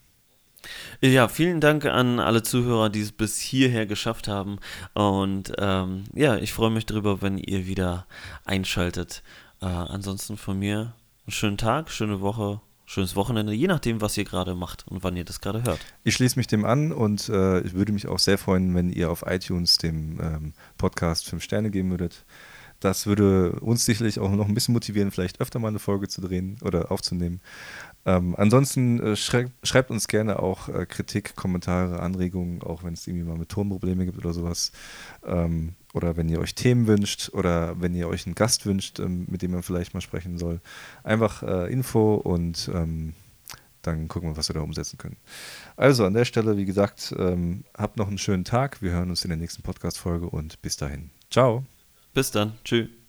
Ja, vielen Dank an alle Zuhörer, die es bis hierher geschafft haben. Und ähm, ja, ich freue mich darüber, wenn ihr wieder einschaltet. Äh, ansonsten von mir einen schönen Tag, schöne Woche, schönes Wochenende, je nachdem, was ihr gerade macht und wann ihr das gerade hört. Ich schließe mich dem an und äh, ich würde mich auch sehr freuen, wenn ihr auf iTunes dem ähm, Podcast 5 Sterne geben würdet. Das würde uns sicherlich auch noch ein bisschen motivieren, vielleicht öfter mal eine Folge zu drehen oder aufzunehmen. Ähm, ansonsten äh, schreib, schreibt uns gerne auch äh, Kritik, Kommentare, Anregungen, auch wenn es irgendwie mal mit Tonprobleme gibt oder sowas. Ähm, oder wenn ihr euch Themen wünscht oder wenn ihr euch einen Gast wünscht, ähm, mit dem man vielleicht mal sprechen soll. Einfach äh, Info und ähm, dann gucken wir, was wir da umsetzen können. Also an der Stelle, wie gesagt, ähm, habt noch einen schönen Tag. Wir hören uns in der nächsten Podcast-Folge und bis dahin. Ciao. Bis dann. Tschüss.